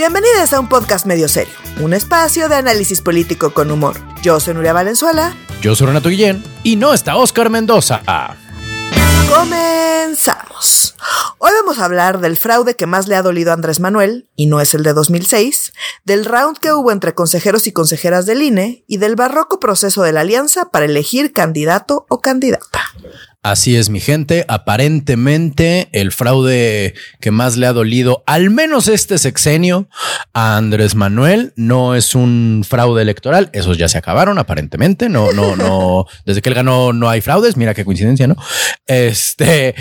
Bienvenidos a un podcast medio serio, un espacio de análisis político con humor. Yo soy Nuria Valenzuela. Yo soy Renato Guillén y no está Oscar Mendoza. Comenzamos. Hoy vamos a hablar del fraude que más le ha dolido a Andrés Manuel, y no es el de 2006, del round que hubo entre consejeros y consejeras del INE y del barroco proceso de la alianza para elegir candidato o candidata. Así es, mi gente. Aparentemente, el fraude que más le ha dolido, al menos este sexenio, a Andrés Manuel, no es un fraude electoral. Esos ya se acabaron, aparentemente. No, no, no. Desde que él ganó, no hay fraudes. Mira qué coincidencia, ¿no? Este,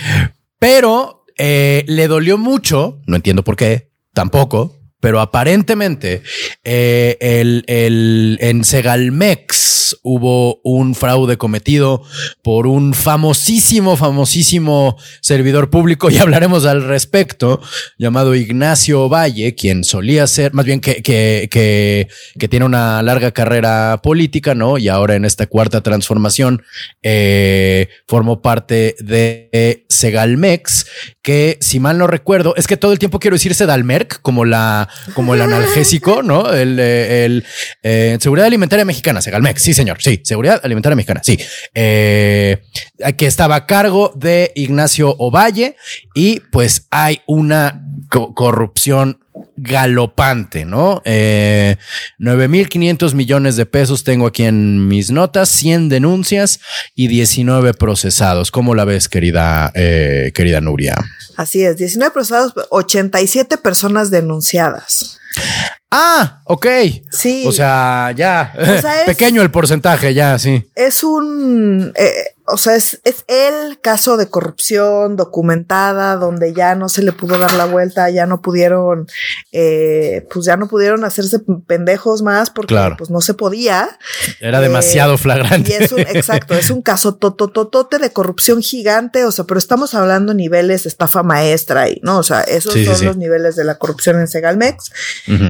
pero eh, le dolió mucho. No entiendo por qué. Tampoco pero aparentemente eh, el, el, en Segalmex hubo un fraude cometido por un famosísimo, famosísimo servidor público y hablaremos al respecto, llamado Ignacio Valle, quien solía ser, más bien que, que, que, que tiene una larga carrera política, ¿no? Y ahora en esta cuarta transformación eh, formó parte de Segalmex, que si mal no recuerdo, es que todo el tiempo quiero decir Sedalmerc, como la como el analgésico, ¿no? El, el eh, Seguridad Alimentaria Mexicana, Segalmex, sí, señor, sí, Seguridad Alimentaria Mexicana, sí, eh, que estaba a cargo de Ignacio Ovalle y pues hay una corrupción galopante, ¿no? Eh, 9.500 millones de pesos tengo aquí en mis notas, 100 denuncias y 19 procesados. ¿Cómo la ves, querida, eh, querida Nuria? Así es, 19 procesados, 87 personas denunciadas. Ah, ok. Sí. O sea, ya. Pequeño el porcentaje, ya, sí. Es un. Eh, o sea, es, es el caso de corrupción documentada donde ya no se le pudo dar la vuelta, ya no pudieron, eh, pues ya no pudieron hacerse pendejos más porque pues no se podía. Era demasiado eh, flagrante. Y es un, exacto, es un caso totototote de corrupción gigante, o sea, pero estamos hablando niveles de estafa maestra y, ¿no? O sea, esos son los niveles de la corrupción en Segalmex.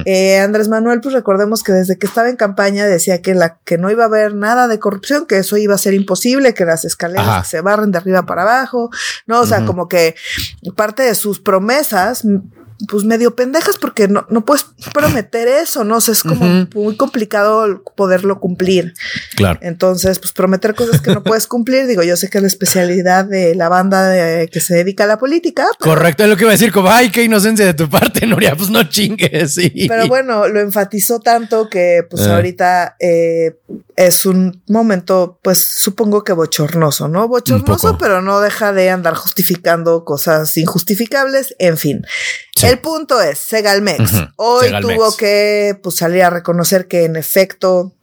Eh, Andrés Manuel, pues recordemos que desde que estaba en campaña decía que la, que no iba a haber nada de corrupción, que eso iba a ser imposible, que las escaleras se barren de arriba para abajo, ¿no? O sea, como que parte de sus promesas pues medio pendejas porque no, no puedes prometer eso, ¿no? O sea, es como muy complicado poderlo cumplir. Claro. Entonces, pues prometer cosas que no puedes cumplir, digo, yo sé que es la especialidad de la banda de, que se dedica a la política. Correcto, es lo que iba a decir, como, ay, qué inocencia de tu parte, Nuria, pues no chingues, sí. Pero bueno, lo enfatizó tanto que pues ah. ahorita eh, es un momento, pues supongo que bochornoso, ¿no? Bochornoso, pero no deja de andar justificando cosas injustificables, en fin. El punto es, Segalmex, hoy tuvo que pues, salir a reconocer que en efecto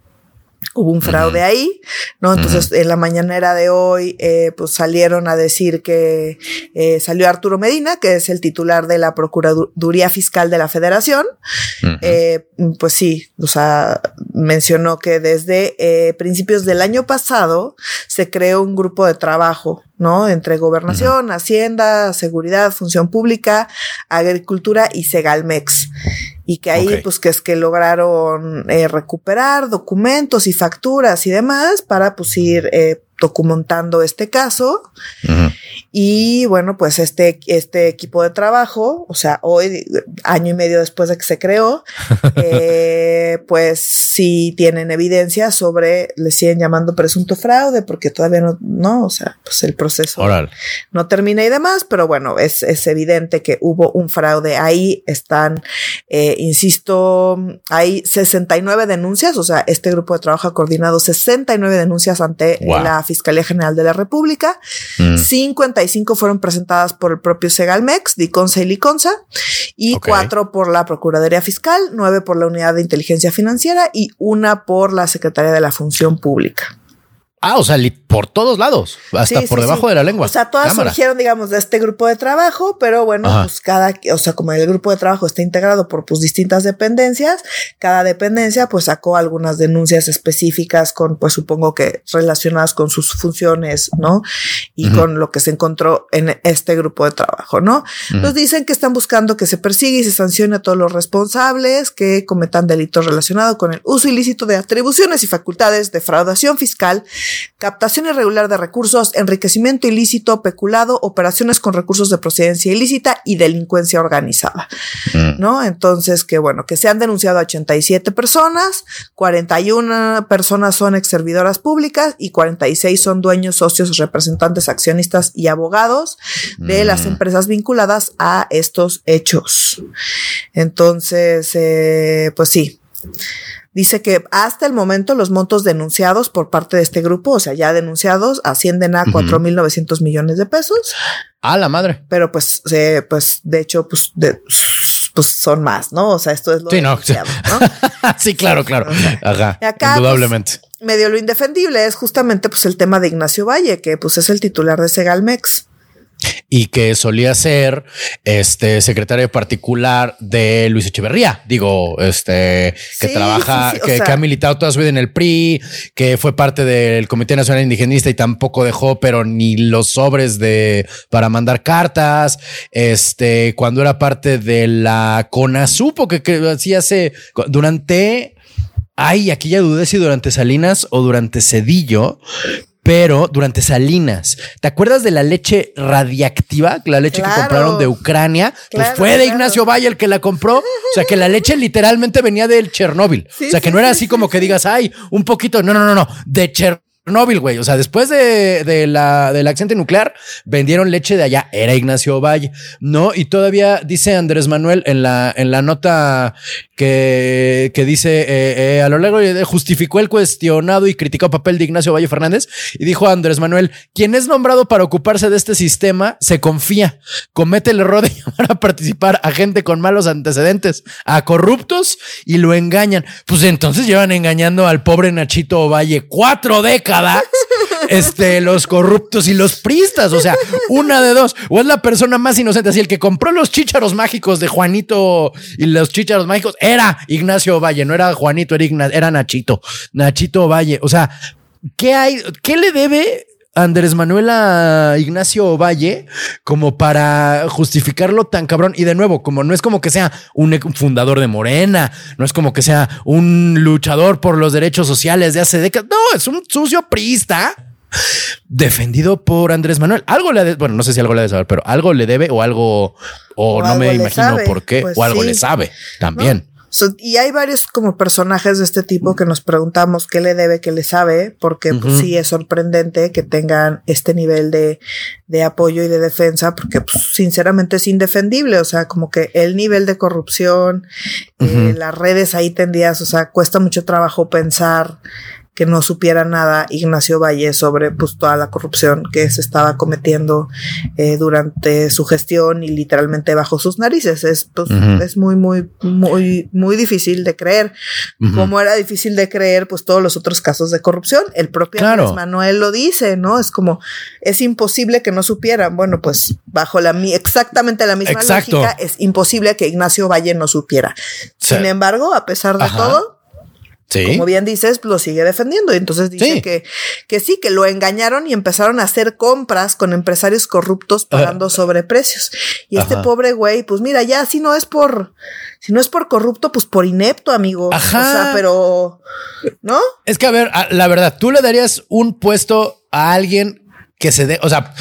hubo un fraude ahí, ¿no? Entonces, en la mañanera de hoy, eh, pues salieron a decir que eh, salió Arturo Medina, que es el titular de la Procuraduría Fiscal de la Federación. eh, pues sí, o sea, mencionó que desde eh, principios del año pasado se creó un grupo de trabajo, ¿no? Entre gobernación, hacienda, seguridad, función pública, agricultura y Segalmex y que ahí pues que es que lograron eh, recuperar documentos y facturas y demás para pues ir eh, documentando este caso. Y bueno, pues este, este equipo de trabajo, o sea, hoy, año y medio después de que se creó, eh, pues sí tienen evidencia sobre, le siguen llamando presunto fraude, porque todavía no, no, o sea, pues el proceso no termina y demás, pero bueno, es, es evidente que hubo un fraude. Ahí están, eh, insisto, hay 69 denuncias, o sea, este grupo de trabajo ha coordinado 69 denuncias ante la Fiscalía General de la República. 55 mm. fueron presentadas por el propio Segalmex, Diconsa y Liconsa, y cuatro por la Procuraduría Fiscal, nueve por la Unidad de Inteligencia Financiera y una por la Secretaría de la Función Pública. Ah, o sea, por todos lados, hasta por debajo de la lengua. O sea, todas surgieron, digamos, de este grupo de trabajo, pero bueno, pues cada, o sea, como el grupo de trabajo está integrado por pues distintas dependencias, cada dependencia pues sacó algunas denuncias específicas con, pues supongo que relacionadas con sus funciones, ¿no? Y con lo que se encontró en este grupo de trabajo, ¿no? Nos dicen que están buscando que se persiga y se sancione a todos los responsables que cometan delitos relacionados con el uso ilícito de atribuciones y facultades, defraudación fiscal, captación irregular de recursos, enriquecimiento ilícito, peculado, operaciones con recursos de procedencia ilícita y delincuencia organizada. Mm. ¿No? Entonces, que bueno, que se han denunciado a 87 personas, 41 personas son ex servidoras públicas y 46 son dueños, socios, representantes, accionistas y abogados de las mm. empresas vinculadas a estos hechos. Entonces, eh, pues sí. Dice que hasta el momento los montos denunciados por parte de este grupo, o sea, ya denunciados, ascienden a 4.900 millones de pesos. A la madre. Pero pues, pues de hecho, pues, pues son más, ¿no? O sea, esto es lo sí, no. sí, claro, claro. Ajá. Pues, indudablemente. medio lo indefendible es justamente pues el tema de Ignacio Valle, que pues es el titular de Segalmex y que solía ser este secretario particular de Luis Echeverría. Digo, este que trabaja, que, ha militado toda su vida en el PRI, que fue parte del Comité Nacional Indigenista y tampoco dejó, pero ni los sobres de para mandar cartas. Este, cuando era parte de la CONASUPO, que, que así hace durante Ay, aquí ya dudé si durante Salinas o durante Cedillo, pero durante Salinas. ¿Te acuerdas de la leche radiactiva? La leche que compraron de Ucrania. pues fue de Ignacio Valle el que la compró. O sea, que la leche literalmente venía del Chernóbil. o sea, que no era así como que digas, ay, un poquito. No, no, no, no. De Chernóbil Chernobyl, güey. O sea, después de, de, la, del accidente nuclear, vendieron leche de allá. Era Ignacio Valle, ¿no? Y todavía dice Andrés Manuel en la, en la nota que, que dice eh, eh, a lo largo de justificó el cuestionado y criticó el papel de Ignacio Valle Fernández y dijo a Andrés Manuel, quien es nombrado para ocuparse de este sistema se confía, comete el error de llamar a participar a gente con malos antecedentes, a corruptos y lo engañan. Pues entonces llevan engañando al pobre Nachito Valle cuatro décadas este, los corruptos y los pristas. O sea, una de dos. O es la persona más inocente. Así, el que compró los chícharos mágicos de Juanito y los chícharos mágicos era Ignacio Valle, no era Juanito, era, era Nachito. Nachito Valle. O sea, ¿qué hay? ¿Qué le debe Andrés Manuel a Ignacio Valle como para justificarlo tan cabrón. Y de nuevo, como no es como que sea un fundador de Morena, no es como que sea un luchador por los derechos sociales de hace décadas. No, es un sucio priista defendido por Andrés Manuel. Algo le, bueno, no sé si algo le debe saber, pero algo le debe o algo, o, no me imagino por qué, pues o algo le sabe también y hay varios como personajes de este tipo que nos preguntamos qué le debe, qué le sabe, porque pues, sí es sorprendente que tengan este nivel de, de apoyo y de defensa, porque pues, sinceramente es indefendible, o sea, como que el nivel de corrupción, eh, las redes ahí tendidas, o sea, cuesta mucho trabajo pensar que no supiera nada Ignacio Valle sobre pues toda la corrupción que se estaba cometiendo eh, durante su gestión y literalmente bajo sus narices. Es, pues, es muy, muy, muy, muy difícil de creer. Como era difícil de creer, pues todos los otros casos de corrupción. El propio Manuel lo dice, ¿no? Es como, es imposible que no supieran. Bueno, pues bajo la exactamente la misma lógica, es imposible que Ignacio Valle no supiera. Sin embargo, a pesar de todo, como bien dices, lo sigue defendiendo. Y entonces dice que, que sí, que lo engañaron y empezaron a hacer compras con empresarios corruptos pagando sobreprecios. Y este pobre güey, pues mira, ya si no es por, si no es por corrupto, pues por inepto, amigo. O sea, pero, ¿no? Es que a ver, la verdad, tú le darías un puesto a alguien que se dé, o sea,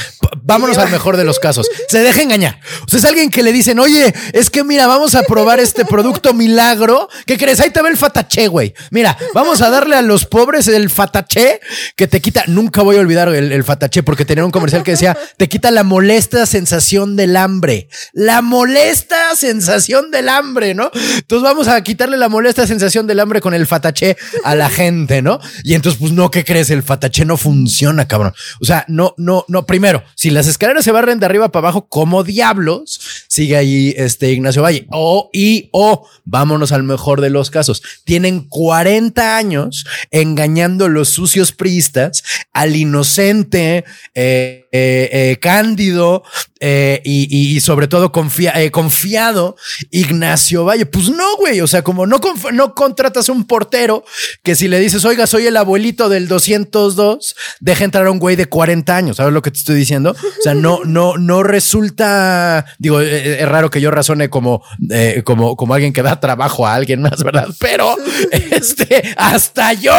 vámonos al mejor de los casos, se deja engañar. O sea, es alguien que le dicen, oye, es que mira, vamos a probar este producto milagro. ¿Qué crees? Ahí te ve el fataché, güey. Mira, vamos a darle a los pobres el fataché que te quita, nunca voy a olvidar el, el fataché porque tenía un comercial que decía, te quita la molesta sensación del hambre. La molesta sensación del hambre, ¿no? Entonces vamos a quitarle la molesta sensación del hambre con el fataché a la gente, ¿no? Y entonces, pues no, ¿qué crees? El fataché no funciona, cabrón. O sea, no no, no, Primero, si las escaleras se barren de arriba para abajo, como diablos, sigue ahí este Ignacio Valle. O, y, o, vámonos al mejor de los casos. Tienen 40 años engañando los sucios priistas al inocente, eh, eh, cándido eh, y, sobre todo eh, confiado Ignacio Valle. Pues no, güey. O sea, como no, no contratas un portero que si le dices, oiga, soy el abuelito del 202, deja entrar a un güey de 40 años. ¿Sabes lo que te estoy diciendo? O sea, no, no, no resulta. Digo, es raro que yo razone como, como, como alguien que da trabajo a alguien más, ¿verdad? Pero este, hasta yo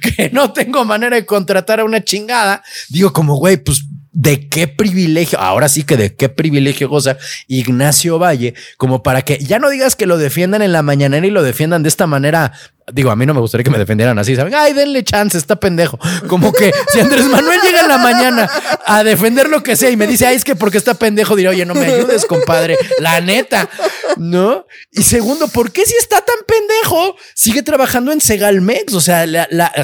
que no tengo manera de contratar a una chingada, digo, como güey, pues de qué privilegio, ahora sí que de qué privilegio goza Ignacio Valle, como para que ya no digas que lo defiendan en la mañanera y lo defiendan de esta manera Digo, a mí no me gustaría que me defendieran así, ¿saben? Ay, denle chance, está pendejo. Como que si Andrés Manuel llega en la mañana a defender lo que sea y me dice, ay, es que porque está pendejo, diré, oye, no me ayudes, compadre, la neta, ¿no? Y segundo, ¿por qué si está tan pendejo sigue trabajando en Segalmex? O sea,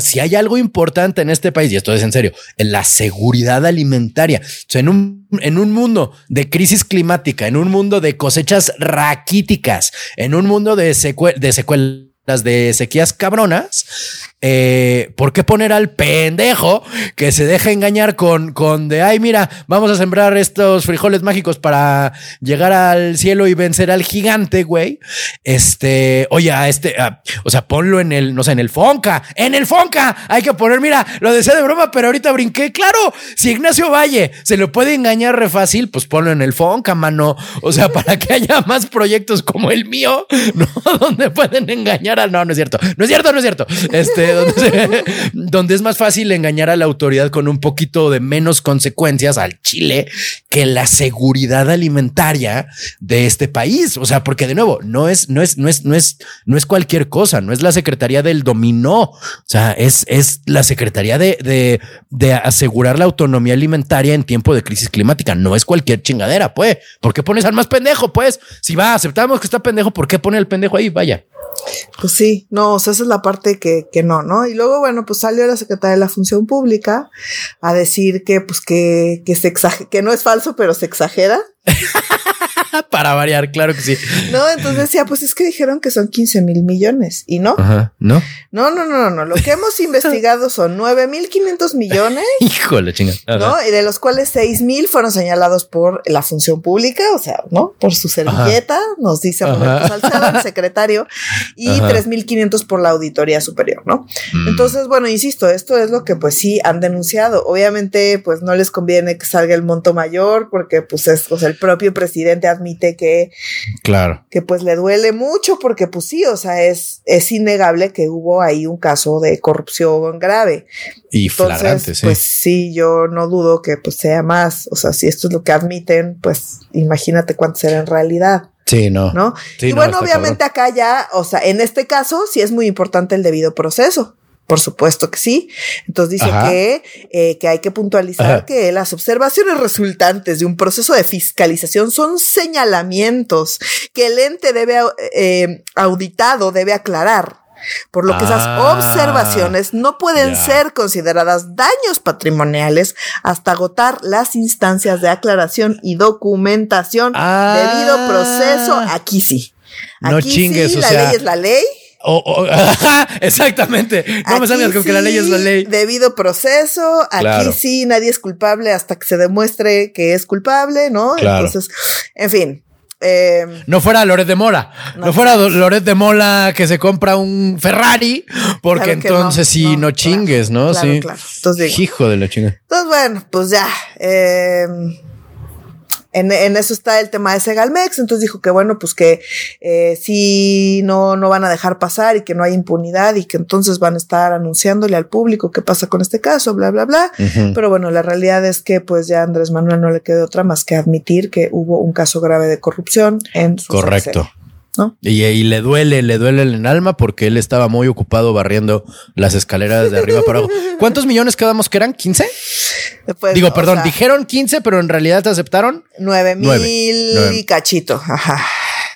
si hay algo importante en este país, y esto es en serio, en la seguridad alimentaria, o sea, en un, en un mundo de crisis climática, en un mundo de cosechas raquíticas, en un mundo de, de secuelas las de sequías cabronas, eh, ¿por qué poner al pendejo que se deja engañar con, con de, ay, mira, vamos a sembrar estos frijoles mágicos para llegar al cielo y vencer al gigante, güey? Este, oye, este, o sea, ponlo en el, no sé, en el Fonca, en el Fonca, hay que poner, mira, lo decía de broma, pero ahorita brinqué, claro, si Ignacio Valle se lo puede engañar re fácil, pues ponlo en el Fonca, mano, o sea, para que haya más proyectos como el mío, ¿no? Donde pueden engañar a, no, no es cierto, no es cierto, no es cierto, este, donde, es más fácil engañar a la autoridad con un poquito de menos consecuencias al Chile que la seguridad alimentaria de este país. O sea, porque de nuevo, no es, no es, no es, no es, no es cualquier cosa, no es la Secretaría del Dominó. O sea, es, es la Secretaría de, de, de asegurar la autonomía alimentaria en tiempo de crisis climática. No es cualquier chingadera, pues. ¿Por qué pones al más pendejo? Pues si va, aceptamos que está pendejo, ¿por qué pone el pendejo ahí? Vaya. Pues sí, no, o sea, esa es la parte que, que no, ¿no? Y luego, bueno, pues salió la secretaria de la Función Pública a decir que, pues, que, que se exagera, que no es falso, pero se exagera. Para variar, claro que sí. No, entonces decía, pues es que dijeron que son 15 mil millones y no. Ajá, no. No, no, no, no. Lo que hemos investigado son 9 mil 500 millones. Híjole, chinga. ¿No? Y de los cuales 6 mil fueron señalados por la función pública, o sea, ¿no? Por su servilleta, nos dice Roberto Salcedo, el secretario, y 3 mil 500 por la auditoría superior, ¿no? Mm. Entonces, bueno, insisto, esto es lo que pues sí han denunciado. Obviamente, pues no les conviene que salga el monto mayor porque pues es, el propio presidente admite que, claro, que pues le duele mucho porque pues sí, o sea, es, es innegable que hubo ahí un caso de corrupción grave. Y flagrante, sí. Pues sí, yo no dudo que pues sea más, o sea, si esto es lo que admiten, pues imagínate cuánto será en realidad. Sí, no. ¿No? y bueno, obviamente acá ya, o sea, en este caso sí es muy importante el debido proceso. Por supuesto que sí. Entonces dice que, eh, que hay que puntualizar que las observaciones resultantes de un proceso de fiscalización son señalamientos que el ente debe, eh, auditado debe aclarar. Por lo que esas ah, observaciones no pueden ser consideradas daños patrimoniales hasta agotar las instancias de aclaración y documentación debido ah. proceso. Aquí sí. Aquí no chingues, sí, la ley es la ley. exactamente. No me salgas con que la ley es la ley. Debido proceso. Aquí sí, nadie es culpable hasta que se demuestre que es culpable, ¿no? Entonces, en fin. Em, no fuera Loret de Mola. No, fuera Loret de Mola que se compra un Ferrari, porque entonces sí, no, chingues, ¿no? sí. Entonces, Hijo de la chinga. Entonces, bueno, pues ya. Eh, en, en, eso está el tema de Segalmex, entonces dijo que bueno, pues que eh, sí no, no van a dejar pasar y que no hay impunidad y que entonces van a estar anunciándole al público qué pasa con este caso, bla, bla, bla. Pero bueno, la realidad es que pues ya Andrés Manuel no le quedó otra más que admitir que hubo un caso grave de corrupción en su Correcto. Y, le duele, le duele en el alma porque él estaba muy ocupado barriendo las escaleras de arriba para abajo. ¿Cuántos millones quedamos que eran? ¿15? Digo, perdón, dijeron 15, pero en realidad te aceptaron 9 mil y cachito. Ajá.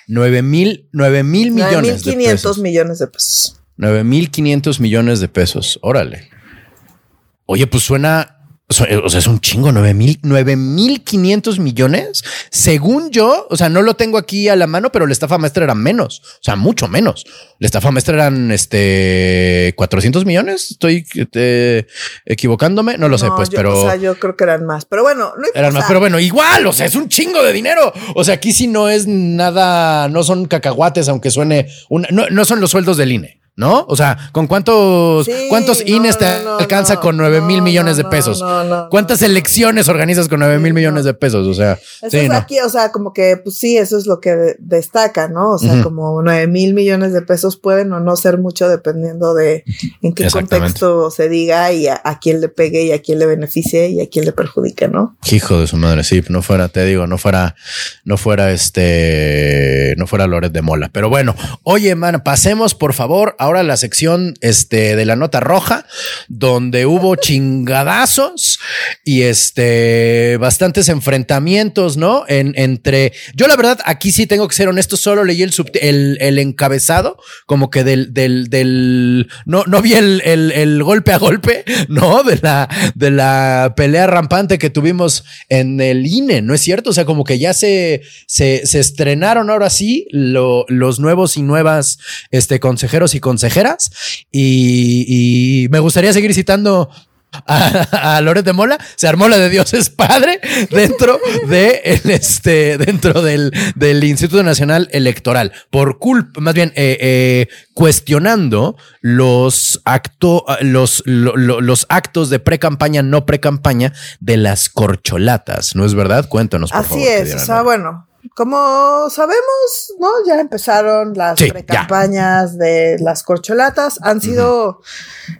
9 mil, 9 mil millones. 9 mil 500 millones de pesos. 9 mil 500 millones de pesos. Órale. Oye, pues suena, o sea, es un chingo, nueve mil, nueve mil quinientos millones. Según yo, o sea, no lo tengo aquí a la mano, pero la estafa maestra era menos, o sea, mucho menos. La estafa maestra eran este 400 millones. Estoy eh, equivocándome, no lo sé, pues, pero. O sea, yo creo que eran más, pero bueno, no eran más, pero bueno, igual, o sea, es un chingo de dinero. O sea, aquí sí no es nada, no son cacahuates, aunque suene una, no, no son los sueldos del INE. ¿No? O sea, ¿con cuántos, cuántos INES te alcanza con nueve mil millones de pesos? ¿Cuántas elecciones organizas con nueve mil millones de pesos? O sea, eso es aquí, o sea, como que, pues sí, eso es lo que destaca, ¿no? O sea, como nueve mil millones de pesos pueden o no ser mucho dependiendo de en qué contexto se diga y a, quién le pegue y a quién le beneficie y a quién le perjudique, ¿no? Hijo de su madre, sí, no fuera, te digo, no fuera, no fuera este, no fuera Loret de Mola. Pero bueno, oye, man, pasemos por favor ahora la sección este, de la nota roja, donde hubo chingadazos y este, bastantes enfrentamientos, ¿no? En, entre, yo la verdad, aquí sí tengo que ser honesto, solo leí el, el, el encabezado, como que del, del, del, no, no vi el, el, el, golpe a golpe, ¿no? De la, de la pelea rampante que tuvimos en el INE, ¿no es cierto? O sea, como que ya se, se, se estrenaron ahora sí lo, los nuevos y nuevas, este, consejeros y consejeras. Y, y me gustaría seguir citando a, a Loret de Mola, se armó la de Dios es Padre dentro de el, este, dentro del, del, Instituto Nacional Electoral, por culpa, más bien eh, eh, cuestionando los, acto, los, los actos de pre-campaña, no pre-campaña de las corcholatas, ¿no es verdad? Cuéntanos, por Así es, o sea, bueno, como sabemos, ¿no? Ya empezaron las pre-campañas de las corcholatas. Han sido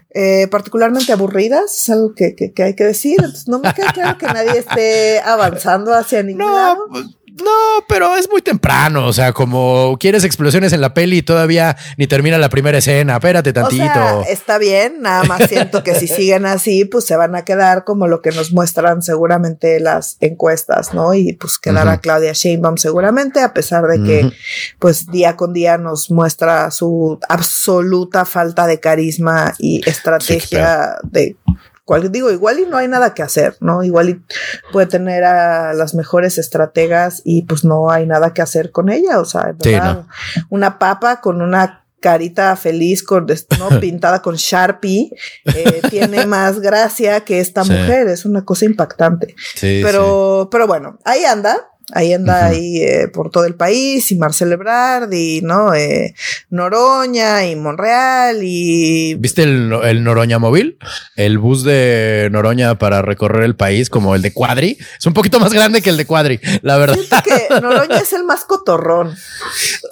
eh, particularmente aburridas, es algo que, que, hay que decir. no me queda claro que nadie esté avanzando hacia ningún lado. Pues, no, pero es muy temprano. O sea, como quieres explosiones en la peli y todavía ni termina la primera escena. Espérate tantito. O sea, está bien, nada más siento que si siguen así, pues se van a quedar como lo que nos muestran seguramente las encuestas, ¿no? Y pues quedará Claudia Sheinbaum seguramente, a pesar de que, pues día con día nos muestra su absoluta falta de carisma y estrategia de cual, digo, igual y no hay nada que hacer, ¿no? Igual y puede tener a las mejores estrategas y pues no hay nada que hacer con ella, o sea, una papa con una carita feliz con ¿no? pintada con Sharpie eh, tiene más gracia que esta mujer, es una cosa impactante. pero, pero bueno, ahí anda. Ahí anda ahí eh, por todo el país y Marcel Ebrard y no eh, Noroña y Monreal y ¿Viste el, el, Noroña móvil? El bus de Noroña para recorrer el país como el de Cuadri. Es un poquito más grande que el de Cuadri, la verdad. Siento que Noroña es el más cotorrón.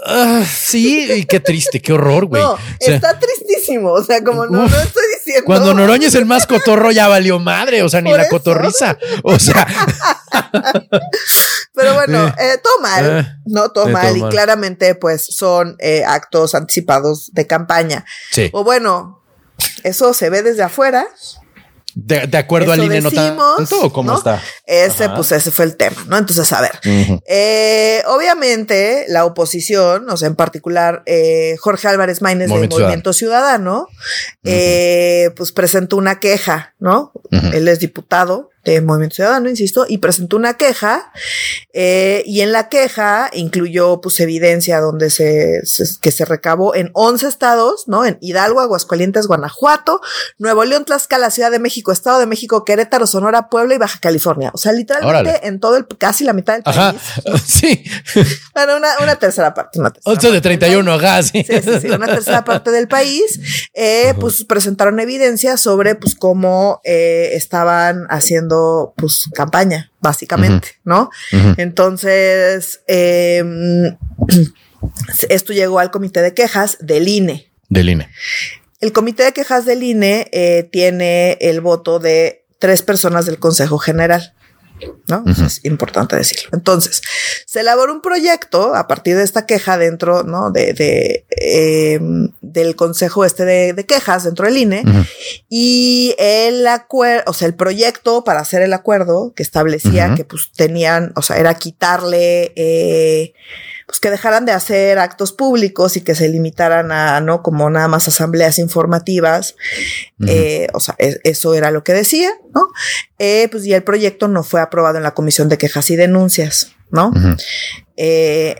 Ah, sí, y qué triste, qué horror, güey. No, está tristísimo, o sea, como no, no estoy diciendo. Cuando Noroña es el más cotorro ya valió madre, o sea, ni la cotorriza. O sea, Pero bueno, eh, todo mal, eh, no todo mal, y claramente pues son eh, actos anticipados de campaña. Sí. O bueno, eso se ve desde afuera, de, de acuerdo al INE no tanto cómo está. Ese, pues ese fue el tema, ¿no? Entonces, a ver, eh, obviamente la oposición, o sea, en particular eh, Jorge Álvarez Maínez del Movimiento Ciudadano, pues presentó una queja, ¿no? Él es diputado de Movimiento Ciudadano, insisto, y presentó una queja, eh, y en la queja incluyó pues evidencia donde se, que se recabó en 11 estados, ¿no? En Hidalgo, Aguascalientes, Guanajuato, Nuevo León, Tlaxcala, Ciudad de México, Estado de México, Querétaro, Sonora, Puebla y Baja California. O sea, literalmente en todo el, casi la mitad del país. sí. Bueno, una, una tercera parte. Una tercera 8 de 31, gas. Sí. Sí, sí, una tercera parte del país, eh, pues presentaron evidencia sobre pues cómo eh, estaban haciendo pues campaña, básicamente, ¿no? Entonces, em, esto llegó al comité de quejas del INE. Del INE. El comité de quejas del INE eh, tiene el voto de tres personas del Consejo General. ¿No? Es importante decirlo. Entonces, se elaboró un proyecto a partir de esta queja dentro, ¿no? De, de em, del consejo este de, quejas dentro del INE y el acuerdo, o sea, el proyecto para hacer el acuerdo que establecía que pues tenían, o sea, era quitarle, eh, pues que dejaran de hacer actos públicos y que se limitaran a, no como nada más asambleas informativas. Eh, o sea, eso era lo que decía. ¿No? Eh, pues y el proyecto no fue aprobado en la Comisión de Quejas y Denuncias, ¿no? eh,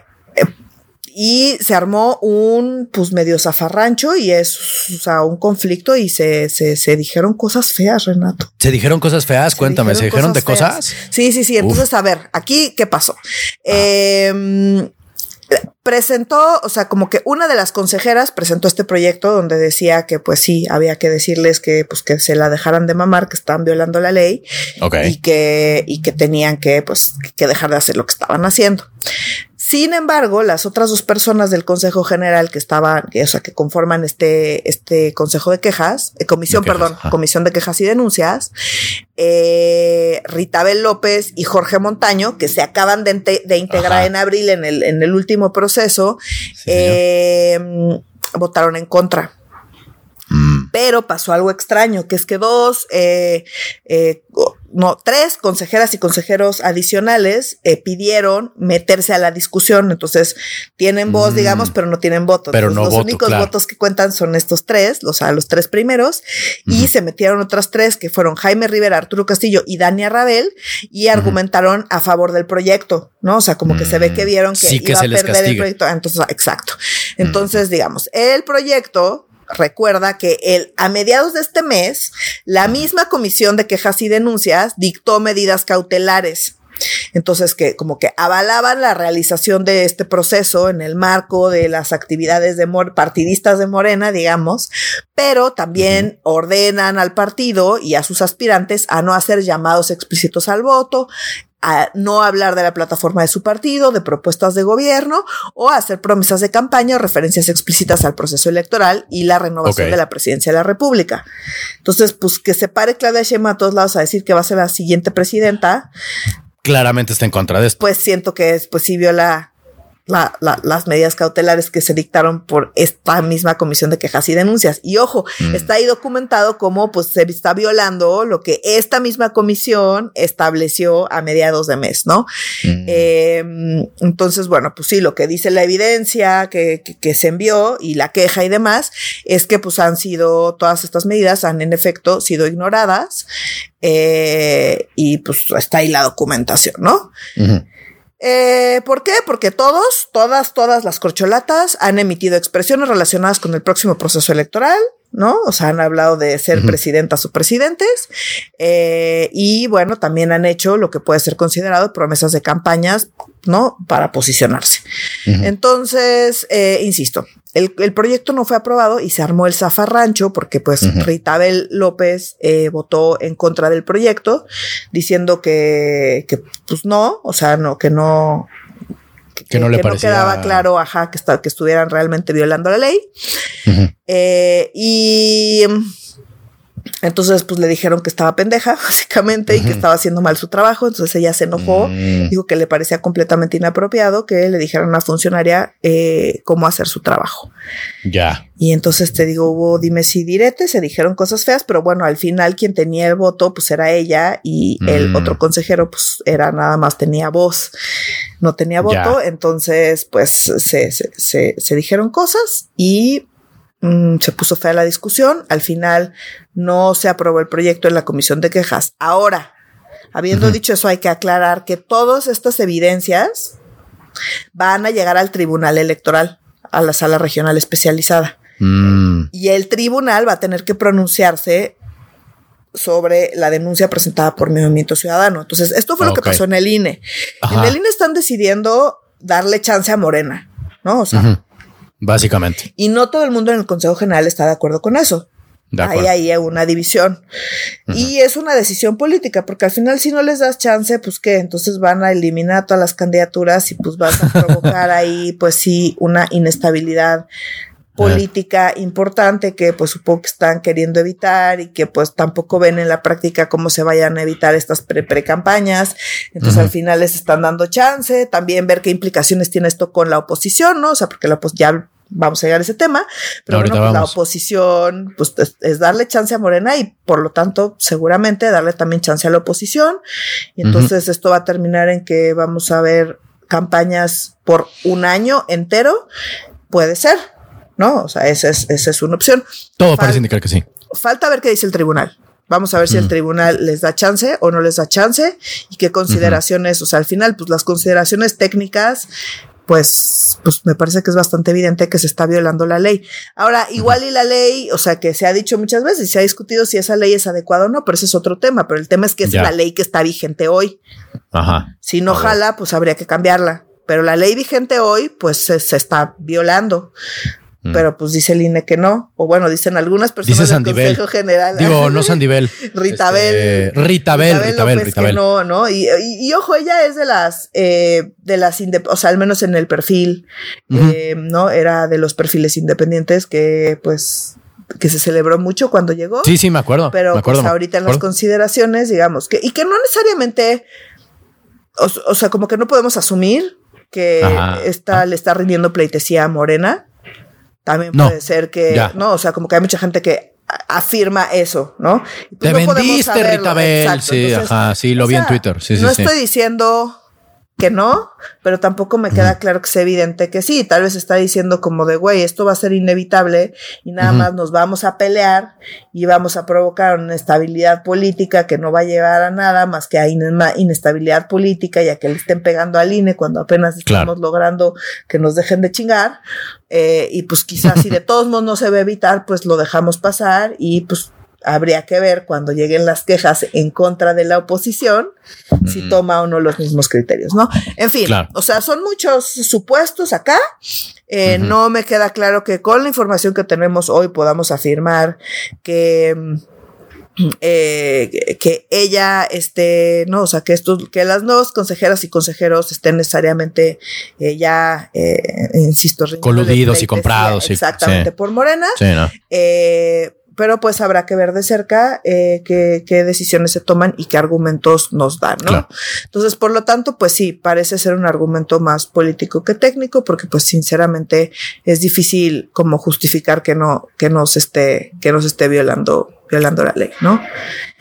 y se armó un pues medio zafarrancho y es o sea, un conflicto y se, se, se, dijeron cosas feas, Renato. ¿Se dijeron cosas feas? Cuéntame, ¿se dijeron de cosas? Sí, sí, sí. Entonces, Uf. a ver, aquí, ¿qué pasó? Ah. Eh, presentó, o sea, como que una de las consejeras presentó este proyecto donde decía que pues sí, había que decirles que pues que se la dejaran de mamar, que estaban violando la ley okay. y que y que tenían que pues que dejar de hacer lo que estaban haciendo. Sin embargo, las otras dos personas del Consejo General que estaban, que, o sea, que conforman este, este Consejo de Quejas, eh, Comisión, de quejas, perdón, ajá. Comisión de Quejas y Denuncias, eh, Ritabel López y Jorge Montaño, que se acaban de, de integrar ajá. en abril en el, en el último proceso, sí, eh, votaron en contra. Mm. Pero pasó algo extraño, que es que dos, eh, eh, no, tres consejeras y consejeros adicionales eh, pidieron meterse a la discusión. Entonces tienen voz, mm. digamos, pero no tienen voto. Pero Entonces, no los voto, únicos claro. votos que cuentan son estos tres, los, o sea, los tres primeros, mm. y se metieron otras tres que fueron Jaime Rivera, Arturo Castillo y Dania Rabel, y argumentaron mm. a favor del proyecto, ¿no? O sea, como que se ve que vieron que sí, iba a perder el proyecto. Entonces, exacto. Entonces, digamos, el proyecto recuerda que el, a mediados de este mes, la misma Comisión de Quejas y Denuncias dictó medidas cautelares. Entonces, que como que avalaban la realización de este proceso en el marco de las actividades de Mor partidistas de Morena, digamos, pero también ordenan al partido y a sus aspirantes a no hacer llamados explícitos al voto, a no hablar de la plataforma de su partido, de propuestas de gobierno o a hacer promesas de campaña o referencias explícitas al proceso electoral y la renovación okay. de la presidencia de la República. Entonces, pues que se pare Claudia Sheinbaum a todos lados a decir que va a ser la siguiente presidenta. Claramente está en contra de esto. Pues siento que es, pues sí viola la, la, las medidas cautelares que se dictaron por esta misma comisión de quejas y denuncias. Y ojo, mm. está ahí documentado cómo pues se está violando lo que esta misma comisión estableció a mediados de mes, ¿no? Mm. Eh, entonces, bueno, pues sí, lo que dice la evidencia que, que, que, se envió y la queja y demás es que pues han sido, todas estas medidas han en efecto sido ignoradas eh, y pues está ahí la documentación, ¿no? Eh, ¿Por qué? Porque todos, todas, todas las corcholatas han emitido expresiones relacionadas con el próximo proceso electoral, ¿no? O sea, han hablado de ser uh -huh. presidentas o presidentes. Eh, y bueno, también han hecho lo que puede ser considerado promesas de campañas, ¿no? Para posicionarse. Uh -huh. Entonces, eh, insisto, el, el, proyecto no fue aprobado y se armó el zafarrancho porque pues uh -huh. Ritabel López eh, votó en contra del proyecto diciendo que, que pues no, o sea, no, que no, que, que no le que parecía... no quedaba claro, ajá, que, está, que estuvieran realmente violando la ley. Uh -huh. eh, y entonces, pues le dijeron que estaba pendeja, básicamente, uh -huh. y que estaba haciendo mal su trabajo. Entonces ella se enojó, -huh. dijo que le parecía completamente inapropiado que le dijeran a una funcionaria eh, cómo hacer su trabajo. Ya. Y entonces te digo, hubo dime si direte, se dijeron cosas feas, pero bueno, al final quien tenía el voto, pues era ella y el otro consejero, pues era nada más tenía voz, no tenía voto. Ya. Entonces, pues se, se, se, se dijeron cosas y Mm, se puso fea la discusión. Al final no se aprobó el proyecto en la comisión de quejas. Ahora, habiendo uh -huh. dicho eso, hay que aclarar que todas estas evidencias van a llegar al tribunal electoral, a la sala regional especializada. Mm. Y el tribunal va a tener que pronunciarse sobre la denuncia presentada por Movimiento Ciudadano. Entonces, esto fue okay. lo que pasó en el INE. Ajá. En el INE están decidiendo darle chance a Morena, ¿no? O sea, uh -huh Básicamente. Y no todo el mundo en el Consejo General está de acuerdo con eso. Acuerdo. Hay ahí una división. Uh -huh. Y es una decisión política, porque al final, si no les das chance, pues qué, entonces van a eliminar todas las candidaturas y pues vas a provocar ahí, pues sí, una inestabilidad política importante que pues supongo que están queriendo evitar y que pues tampoco ven en la práctica cómo se vayan a evitar estas pre-campañas. Entonces uh -huh. al final les están dando chance, también ver qué implicaciones tiene esto con la oposición, ¿no? O sea, porque la pues ya vamos a llegar a ese tema, pero bueno, pues la oposición pues es, es, darle chance a Morena y por lo tanto seguramente darle también chance a la oposición y entonces uh -huh. esto va a terminar en que vamos a ver campañas por un año entero, puede ser, ¿no? O sea, esa es, esa es una opción. Todo Fal parece indicar que sí. Falta ver qué dice el tribunal. Vamos a ver si el tribunal les da chance o no les da chance y qué consideraciones, o sea, al final, pues las consideraciones técnicas pues, pues me parece que es bastante evidente que se está violando la ley. Ahora, igual y la ley, o sea, que se ha dicho muchas veces, se ha discutido si esa ley es adecuada o no, pero ese es otro tema, pero el tema es que es la ley que está vigente hoy. Ajá. Si no jala, pues habría que cambiarla. Pero la ley vigente hoy, pues se, se está violando. Mm. Pero pues dice el INE que no. O bueno, dicen algunas personas del Consejo General. Digo, no Sandivel. Ritabel. Este, Ritabel, Ritabel, Ritabel. no, ¿no? Y, y, ojo, ella es de las, eh, de las, o sea, al menos en el perfil, eh, ¿no? Era de los perfiles independientes que pues que se celebró mucho cuando llegó. Sí, sí, me acuerdo. Pero me acuerdo, pues ahorita en las consideraciones, digamos, que, y que no necesariamente, o, sea, como que no podemos asumir que está, le está rindiendo pleitesía a Morena. También puede ser que, no, o sea, como que hay mucha gente que afirma eso, ¿no? Te vendiste, Rita Bell. Sí, ajá, sí, lo vi en Twitter. Sí, no estoy diciendo que no, pero tampoco me queda claro que sea evidente que sí. Tal vez está diciendo como de, güey, esto va a ser inevitable y nada más nos vamos a pelear y vamos a provocar una estabilidad política que no va a llevar a nada más que a inestabilidad política ya que le estén pegando al INE cuando apenas estamos logrando que nos dejen de chingar. Eh, y pues quizás si de todos modos no se va a evitar, pues lo dejamos pasar y pues habría que ver cuando lleguen las quejas en contra de la oposición si toma o no los mismos criterios, ¿no? En fin, o sea, son muchos supuestos acá. Eh, no me queda claro que con la información que tenemos hoy podamos afirmar que eh, que ella esté, no, o sea, que estos, que las nuevas consejeras y consejeros estén necesariamente eh, ya, insisto, coludidos y comprados. Exactamente, por Morena. Sí, ¿no? Pero pues habrá que ver de cerca eh, qué, qué, decisiones se toman y qué argumentos nos dan, ¿no? Entonces, por lo tanto, pues sí, parece ser un argumento más político que técnico, porque pues sinceramente es difícil como justificar que no, que no se esté, que no se esté violando violando la ley, ¿no?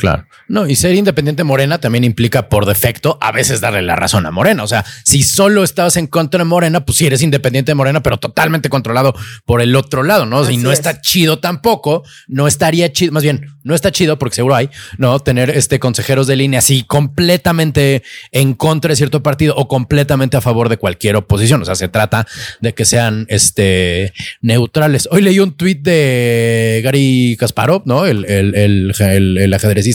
Claro. No, y ser independiente Morena también implica por defecto a veces darle la razón a Morena. O sea, si solo estabas en contra de Morena, pues sí eres independiente de Morena, pero totalmente controlado por el otro lado, ¿no? y no está chido tampoco, no estaría chido, más bien, no está chido porque seguro hay, ¿no? Tener este consejeros de línea así completamente en contra de cierto partido o completamente a favor de cualquier oposición. O sea, se trata de que sean este neutrales. Hoy leí un tuit de Gary Kasparov, ¿no? el el, el, ajedrecista,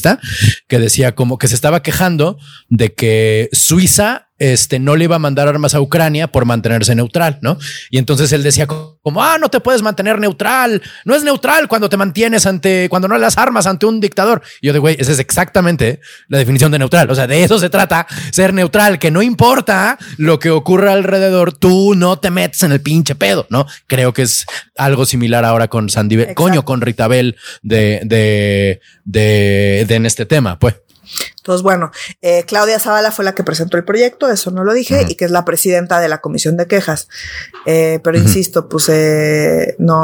que decía como que se estaba quejando de que Suiza este, no le iba a mandar armas a Ucrania por mantenerse neutral, ¿no? Y entonces él decía como, ah, no te puedes mantener neutral, no es neutral cuando te mantienes ante, cuando no las armas ante un dictador. Y yo de, güey, esa es exactamente la definición de neutral, o sea, de eso se trata, ser neutral, que no importa lo que ocurra alrededor, tú no te metes en el pinche pedo, ¿no? Creo que es algo similar ahora con Sandy, coño, con Ritabel de, de, de, de en este tema, pues. Entonces, bueno, eh, Claudia Zavala fue la que presentó el proyecto, eso no lo dije, y que es la presidenta de la comisión de quejas. Eh, pero insisto, pues eh, no,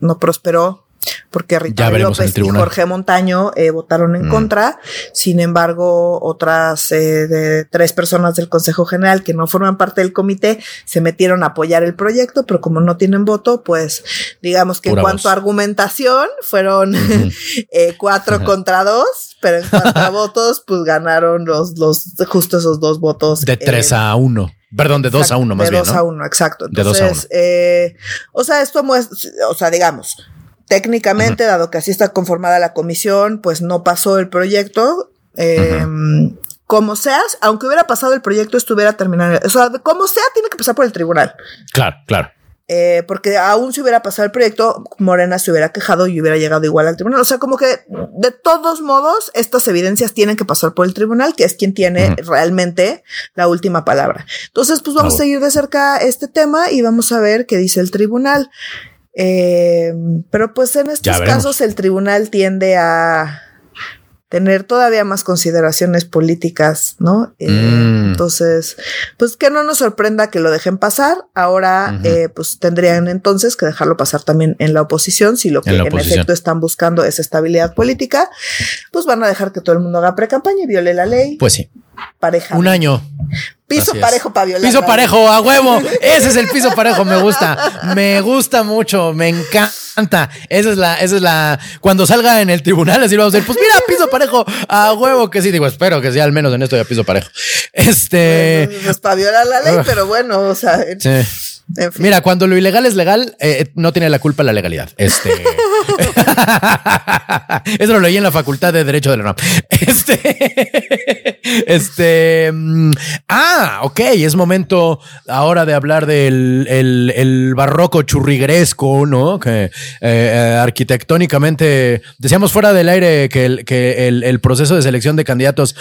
no, prosperó porque Rita López y Jorge Montaño eh, votaron en mm. contra. Sin embargo, otras eh, de tres personas del Consejo General que no forman parte del comité se metieron a apoyar el proyecto, pero como no tienen voto, pues digamos que en cuanto a argumentación fueron eh, cuatro contra dos, pero en cuanto a votos, pues ganaron los, los, justo esos dos votos. De tres a uno. Perdón, de dos a uno más bien. De dos a uno, exacto. Entonces, Eh, o sea, esto muestra, o sea, digamos, Técnicamente, dado que así está conformada la comisión, pues no pasó el proyecto. Em, como seas, aunque hubiera pasado el proyecto, estuviera terminado. O sea, como sea, tiene que pasar por el tribunal. Claro, claro. Eh, porque aún si hubiera pasado el proyecto, Morena se hubiera quejado y hubiera llegado igual al tribunal. O sea, como que de todos modos, estas evidencias tienen que pasar por el tribunal, que es quien tiene realmente la última palabra. Entonces, pues vamos a seguir de cerca este tema y vamos a ver qué dice el tribunal. Eh, pero pues en estos casos el tribunal tiende a tener todavía más consideraciones políticas, ¿no? Eh, mm. Entonces, pues que no nos sorprenda que lo dejen pasar. Ahora, eh, pues tendrían entonces que dejarlo pasar también en la oposición. Si lo que en, efecto están buscando es estabilidad política, pues van a dejar que todo el mundo haga pre-campaña y viole la ley. Pues sí. Pareja. Un año. Piso parejo para violar. Piso parejo, a huevo. Ese es el piso parejo, me gusta. Me gusta mucho, me encanta. Esa es la, esa es la. Cuando salga en el tribunal, así vamos a decir, pues mira, piso parejo, a huevo que sí. Digo, espero que sea al menos en esto ya piso parejo. Este. es para violar la ley, pero bueno, o sea. Sí. Mira, cuando lo ilegal es legal, eh, no tiene la culpa la legalidad. Este. Eso lo leí en la Facultad de Derecho de la UNAM. Este. Este. Mm, ah, ok. Es momento ahora de hablar del el, barroco churrigueresco, ¿no? Que eh, arquitectónicamente decíamos fuera del aire que el, que el, proceso de selección de candidatos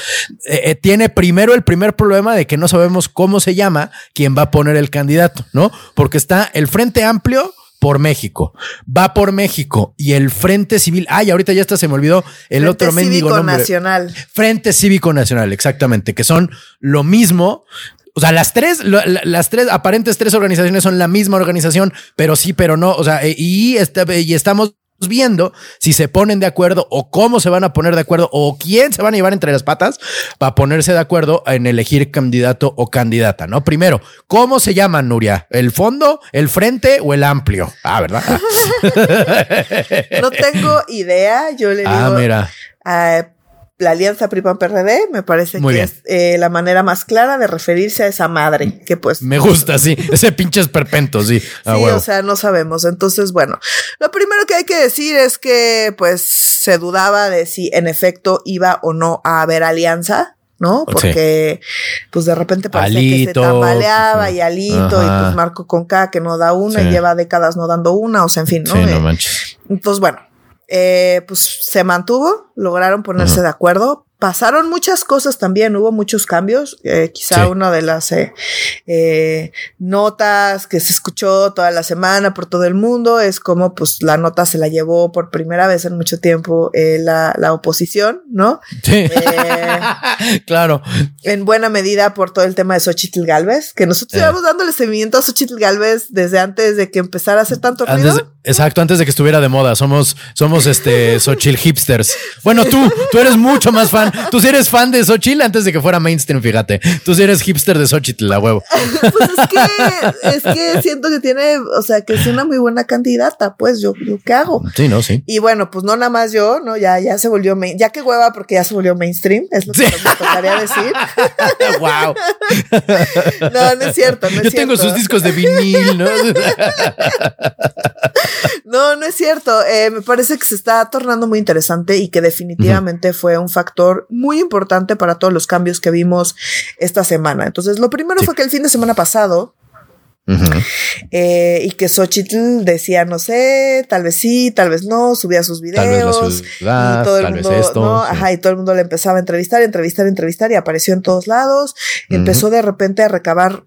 eh, tiene primero el primer problema de que no sabemos cómo se llama quien va a poner el candidato, ¿no? Porque está el Frente Amplio por México. Va por México y el Frente Civil. Ay, ahorita ya está, se me olvidó el otro mendigo Cívico Nacional. Frente Cívico Nacional, exactamente, que son lo mismo. O sea, las tres, las tres aparentes tres organizaciones son la misma organización, pero sí, pero no. O sea, y, este, y estamos viendo si se ponen de acuerdo o cómo se van a poner de acuerdo o quién se van a llevar entre las patas para ponerse de acuerdo en elegir candidato o candidata, ¿no? Primero, ¿cómo se llama, Nuria? ¿El fondo, el frente o el amplio? Ah, ¿verdad? no tengo idea. Yo le ah, digo. Ah, mira. Uh, la alianza PRI-PAN-PRD me parece que es eh, la manera más clara de referirse a esa madre que pues me gusta sí ese pinche esperpento sí. Sí o sea no sabemos. Entonces bueno lo primero que hay que decir es que pues se dudaba de si en efecto iba o no a haber alianza ¿no? Porque, pues de repente parece que se tambaleaba y Alito y pues Marco Conca que no da una y lleva décadas no dando una, o sea, en fin, ¿no? Sí, no manches. Entonces, bueno, eh, pues se mantuvo, lograron ponerse de acuerdo, pasaron muchas cosas también, hubo muchos cambios. Eh, quizá una de las eh, eh, notas que se escuchó toda la semana por todo el mundo es como pues la nota se la llevó por primera vez en mucho tiempo eh, la, la, oposición, ¿no? Sí. claro. En buena medida por todo el tema de Xochitl Galvez, que nosotros llevamos dándole seguimiento a Xochitl Galvez desde antes de que empezara a hacer tanto ruido. Exacto, antes de que estuviera de moda. Somos, somos este Xochitl hipsters. Bueno, tú, tú eres mucho más fan Tú sí eres fan de Xochitl antes de que fuera mainstream, fíjate. Tú sí eres hipster de Xochitl, la huevo. pues es que, es que siento que tiene, o sea, que es una muy buena candidata, pues yo, yo qué hago. Sí, no, sí. Y bueno, pues no nada más yo, ¿no? Ya, ya se volvió, main, ya que hueva porque ya se volvió mainstream, es lo que me gustaría decir. wow. no, no es cierto, no es yo tengo sus discos de vinil, ¿no? no, no es cierto. Eh, me parece que se está tornando muy interesante y que definitivamente fue un factor muy importante para todos los cambios que vimos esta semana. Entonces, lo primero fue que el fin de semana pasado, eh, y que Xochitl decía, no sé, tal vez sí, tal vez no, subía sus videos. y todo el mundo, Ajá, y todo el mundo le empezaba a entrevistar, entrevistar, entrevistar y apareció en todos lados. Empezó de repente a recabar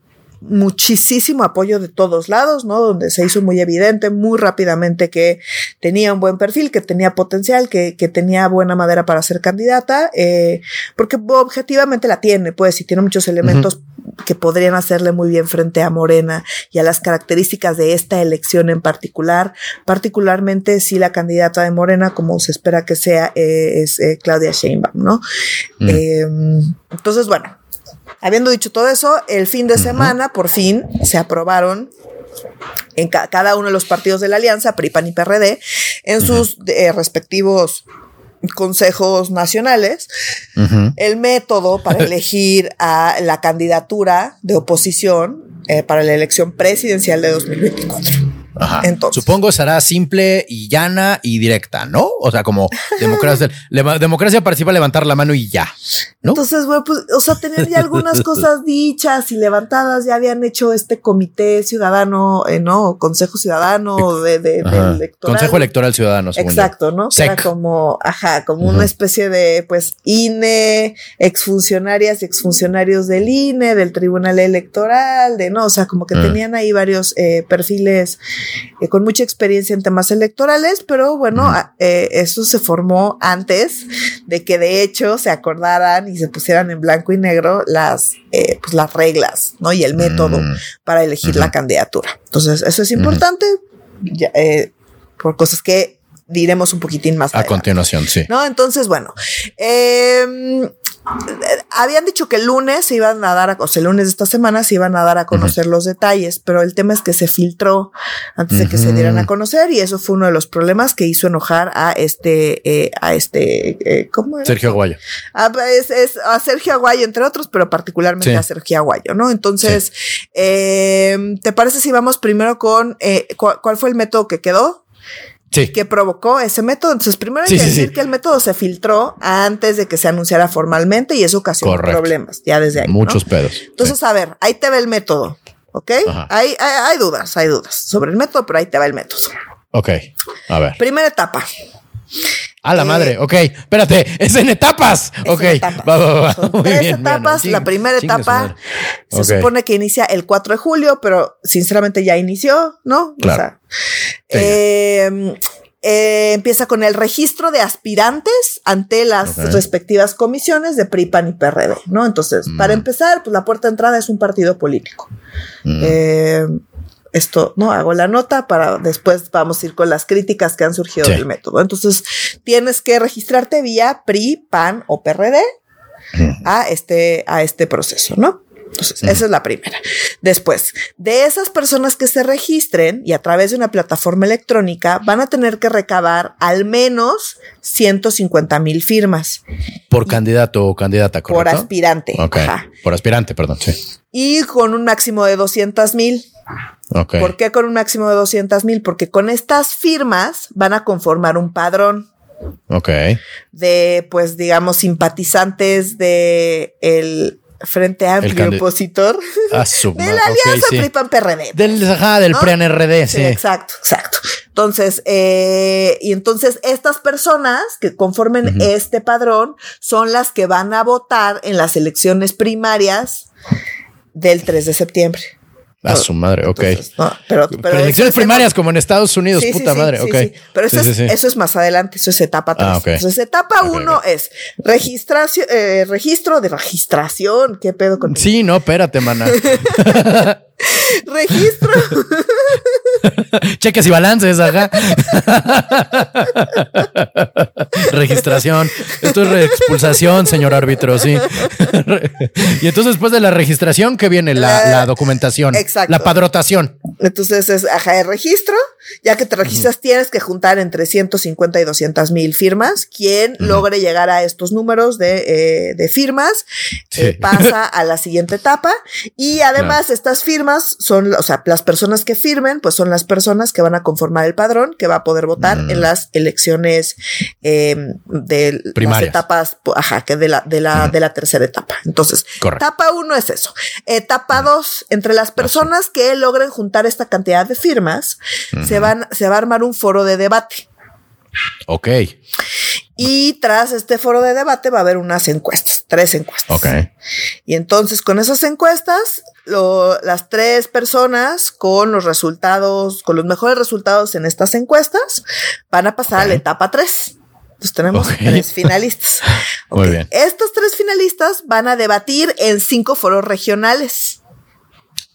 muchísimo apoyo de todos lados, ¿no? Donde se hizo muy evidente muy rápidamente que tenía un buen perfil, que tenía potencial, que, que tenía buena madera para ser candidata, eh, porque objetivamente la tiene, pues, y tiene muchos elementos que podrían hacerle muy bien frente a Morena y a las características de esta elección en particular, particularmente si la candidata de Morena, como se espera que sea, eh, es eh, Claudia Sheinbaum, ¿no? Em, entonces, bueno, Habiendo dicho todo eso, el fin de semana, por fin, se aprobaron en cada uno de los partidos de la alianza, PRIPAN y PRD, en sus eh, respectivos consejos nacionales, el método para elegir a la candidatura de oposición eh, para la elección presidencial de 2024. Ajá. Entonces. Supongo será simple y llana y directa, ¿no? O sea, como democracia, democracia participa levantar la mano y ya. ¿no? Entonces, bueno, pues, o sea, tener ya algunas cosas dichas y levantadas, ya habían hecho este comité ciudadano, eh, ¿no? Consejo Ciudadano de, de, electoral. Consejo Electoral Ciudadano. Exacto, ¿no? Era como, ajá, como una especie de, pues, INE, exfuncionarias y exfuncionarios del INE, del Tribunal Electoral, de, ¿no? O sea, como que tenían ahí varios eh, perfiles eh, con mucha experiencia en temas electorales, pero bueno, eh, eso se formó antes de que de hecho se acordaran y se pusieran en blanco y negro las, eh, pues las reglas, ¿no? Y el método mm. para elegir la candidatura. Entonces, eso es importante por cosas que diremos un poquitín más a continuación, sí. ¿No? Entonces, bueno, em, habían dicho que el lunes se iban a dar, a, o sea, el lunes de esta semana se iban a dar a conocer los detalles, pero el tema es que se filtró antes de que se dieran a conocer y eso fue uno de los problemas que hizo enojar a este, eh, a este, eh, ¿cómo era? Sergio Aguayo. A, es, es, a Sergio Aguayo, entre otros, pero particularmente a Sergio Aguayo, ¿no? Entonces, eh, ¿te parece si vamos primero con eh, cuál fue el método que quedó? Que provocó ese método. Entonces, primero hay que decir que el método se filtró antes de que se anunciara formalmente y eso ocasionó problemas ya desde ahí. Muchos pedos. Entonces, a ver, ahí te ve el método. ¿Ok? Hay, hay, dudas, hay dudas sobre el método, pero ahí te va el método. Ok. A ver. Primera etapa. A la eh, madre, ok, espérate, es en etapas. ok, va, va, va. Son tres etapas. la primera etapa se supone que inicia el 4 de julio, pero sinceramente ya inició, ¿no? O sea, em, eh, empieza con el registro de aspirantes ante las respectivas comisiones de PRI, PAN y PRD, ¿no? Entonces, para mm. empezar, pues la puerta de entrada es un partido político. Mm. Esto, no hago la nota para después vamos a ir con las críticas que han surgido del método. Entonces, tienes que registrarte vía PRI, PAN o PRD a este, a este proceso, ¿no? Entonces, esa es la primera. Después, de esas personas que se registren y a través de una plataforma electrónica van a tener que recabar al menos 150 mil firmas. Por candidato o candidata, ¿correcto? Por aspirante. Por aspirante, perdón, sí. Y con un máximo de 200 mil. ¿Por qué con un máximo de 200 mil? Porque con estas firmas van a conformar un padrón. Ok. De, pues, digamos, simpatizantes de el Frente Amplio opositor de la Alianza okay, PRD. Del, del PRI-RD, sí. Exacto, exacto. Entonces, eh, y entonces estas personas que conformen este padrón son las que van a votar en las elecciones primarias del 3 de septiembre. A su madre, ok. pero, elecciones primarias como en Estados Unidos, puta madre, ok. Pero eso es, eso es más adelante, eso es etapa 3. Ah, Entonces, etapa 1 es registración, eh, registro de registración. ¿Qué pedo con Sí, no, espérate, mana. Registro. Cheques y balances, ajá. Registración. Esto es reexpulsación, señor árbitro, sí. y entonces, después de la registración, ¿qué viene? La, documentación. Exacto. La padrotación. Entonces es ajá, el registro. Ya que te registras, tienes que juntar entre 150 y 200 mil firmas. Quien logre llegar a estos números de, eh, firmas eh, pasa a la siguiente etapa. Y además, estas firmas son, o sea, las personas que firmen, pues son las personas que van a conformar el padrón que va a poder votar en mm. las elecciones em, de las etapas, ajá, que de la, de la, de la tercera etapa. Entonces, etapa uno es eso. Etapa dos, entre las personas que logren juntar esta cantidad de firmas, se van, se va a armar un foro de debate. Ok. Y tras este foro de debate va a haber unas encuestas, tres encuestas. Ok. Y entonces con esas encuestas, las tres personas con los resultados, con los mejores resultados en estas encuestas, van a pasar a la etapa tres. Entonces tenemos tres finalistas. Muy bien. Estos tres finalistas van a debatir en cinco foros regionales.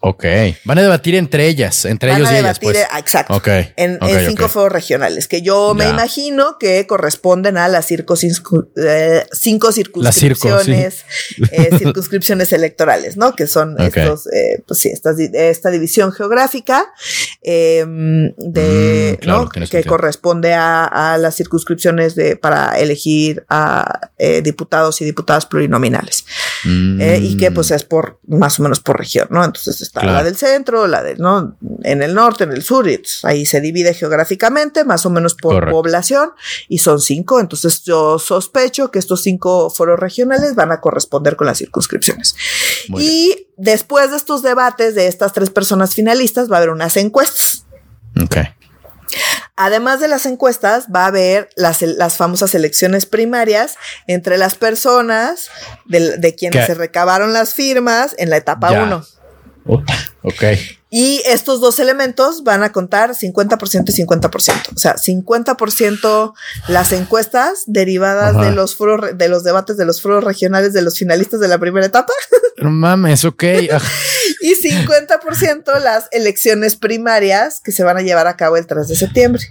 Ok. Van a debatir entre ellas, entre ellos y ellas. Pues. Eh, exacto. Ok. En, cinco foros regionales, que yo me imagino que corresponden a las eh, cinco circunscripciones, eh, circunscripciones electorales, ¿no? Que son estos, pues sí, esta división geográfica em, de, mm, ¿no? Que corresponde a, las circunscripciones de, para elegir a diputados y diputadas plurinominales. y que pues es por, más o menos por región, ¿no? Entonces, Está la del centro, la del, ¿no? En el norte, en el sur, y ahí se divide geográficamente, más o menos por población, y son cinco. Entonces yo sospecho que estos cinco foros regionales van a corresponder con las circunscripciones. y después de estos debates de estas tres personas finalistas, va a haber unas encuestas. Ok. Además de las encuestas, va a haber las, las famosas elecciones primarias entre las personas de, quienes se recabaron las firmas en la etapa 1. Ok. Y estos dos elementos van a contar 50% y 50%. O sea, 50% las encuestas derivadas de los foros, de los debates de los foros regionales de los finalistas de la primera etapa. No mames, ok. y 50% las elecciones primarias que se van a llevar a cabo el 3 de septiembre.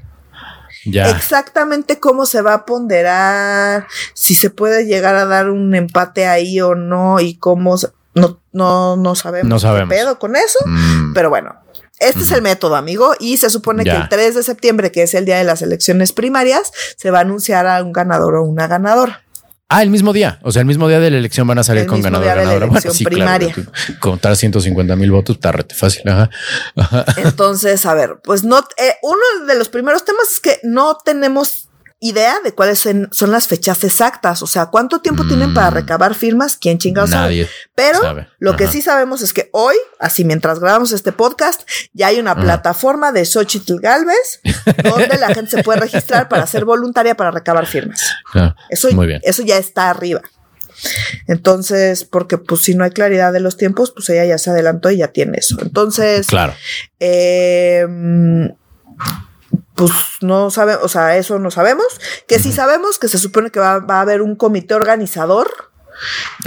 exactamente cómo se va a ponderar, si se puede llegar a dar un empate ahí o no y cómo no, no, no sabemos, no sabemos. qué pedo con eso, mm. pero bueno. Este es el método, amigo, y se supone que el 3 de septiembre, que es el día de las elecciones primarias, se va a anunciar a un ganador o una ganadora. Ah, el mismo día. O sea, el mismo día de la elección van a salir con ganador ganadora. Bueno, sí, primaria. claro. Contar 150 mil votos está rete fácil. Entonces, a ver, pues no, eh, uno de los primeros temas es que no tenemos idea de cuáles son las fechas exactas, o sea, cuánto tiempo tienen para mm. recabar firmas, quién chingados Nadie Pero lo que sí sabemos es que hoy, así mientras grabamos este podcast, ya hay una plataforma de Xochitl Galvez donde la gente se puede registrar para ser voluntaria para recabar firmas. eso, muy bien. eso ya está arriba. Entonces, porque pues si no hay claridad de los tiempos, pues ella ya se adelantó y ya tiene eso. Entonces, claro. Eh, pues no sabemos, o sea, eso no sabemos. Que sí sabemos que se supone que va, a haber un comité organizador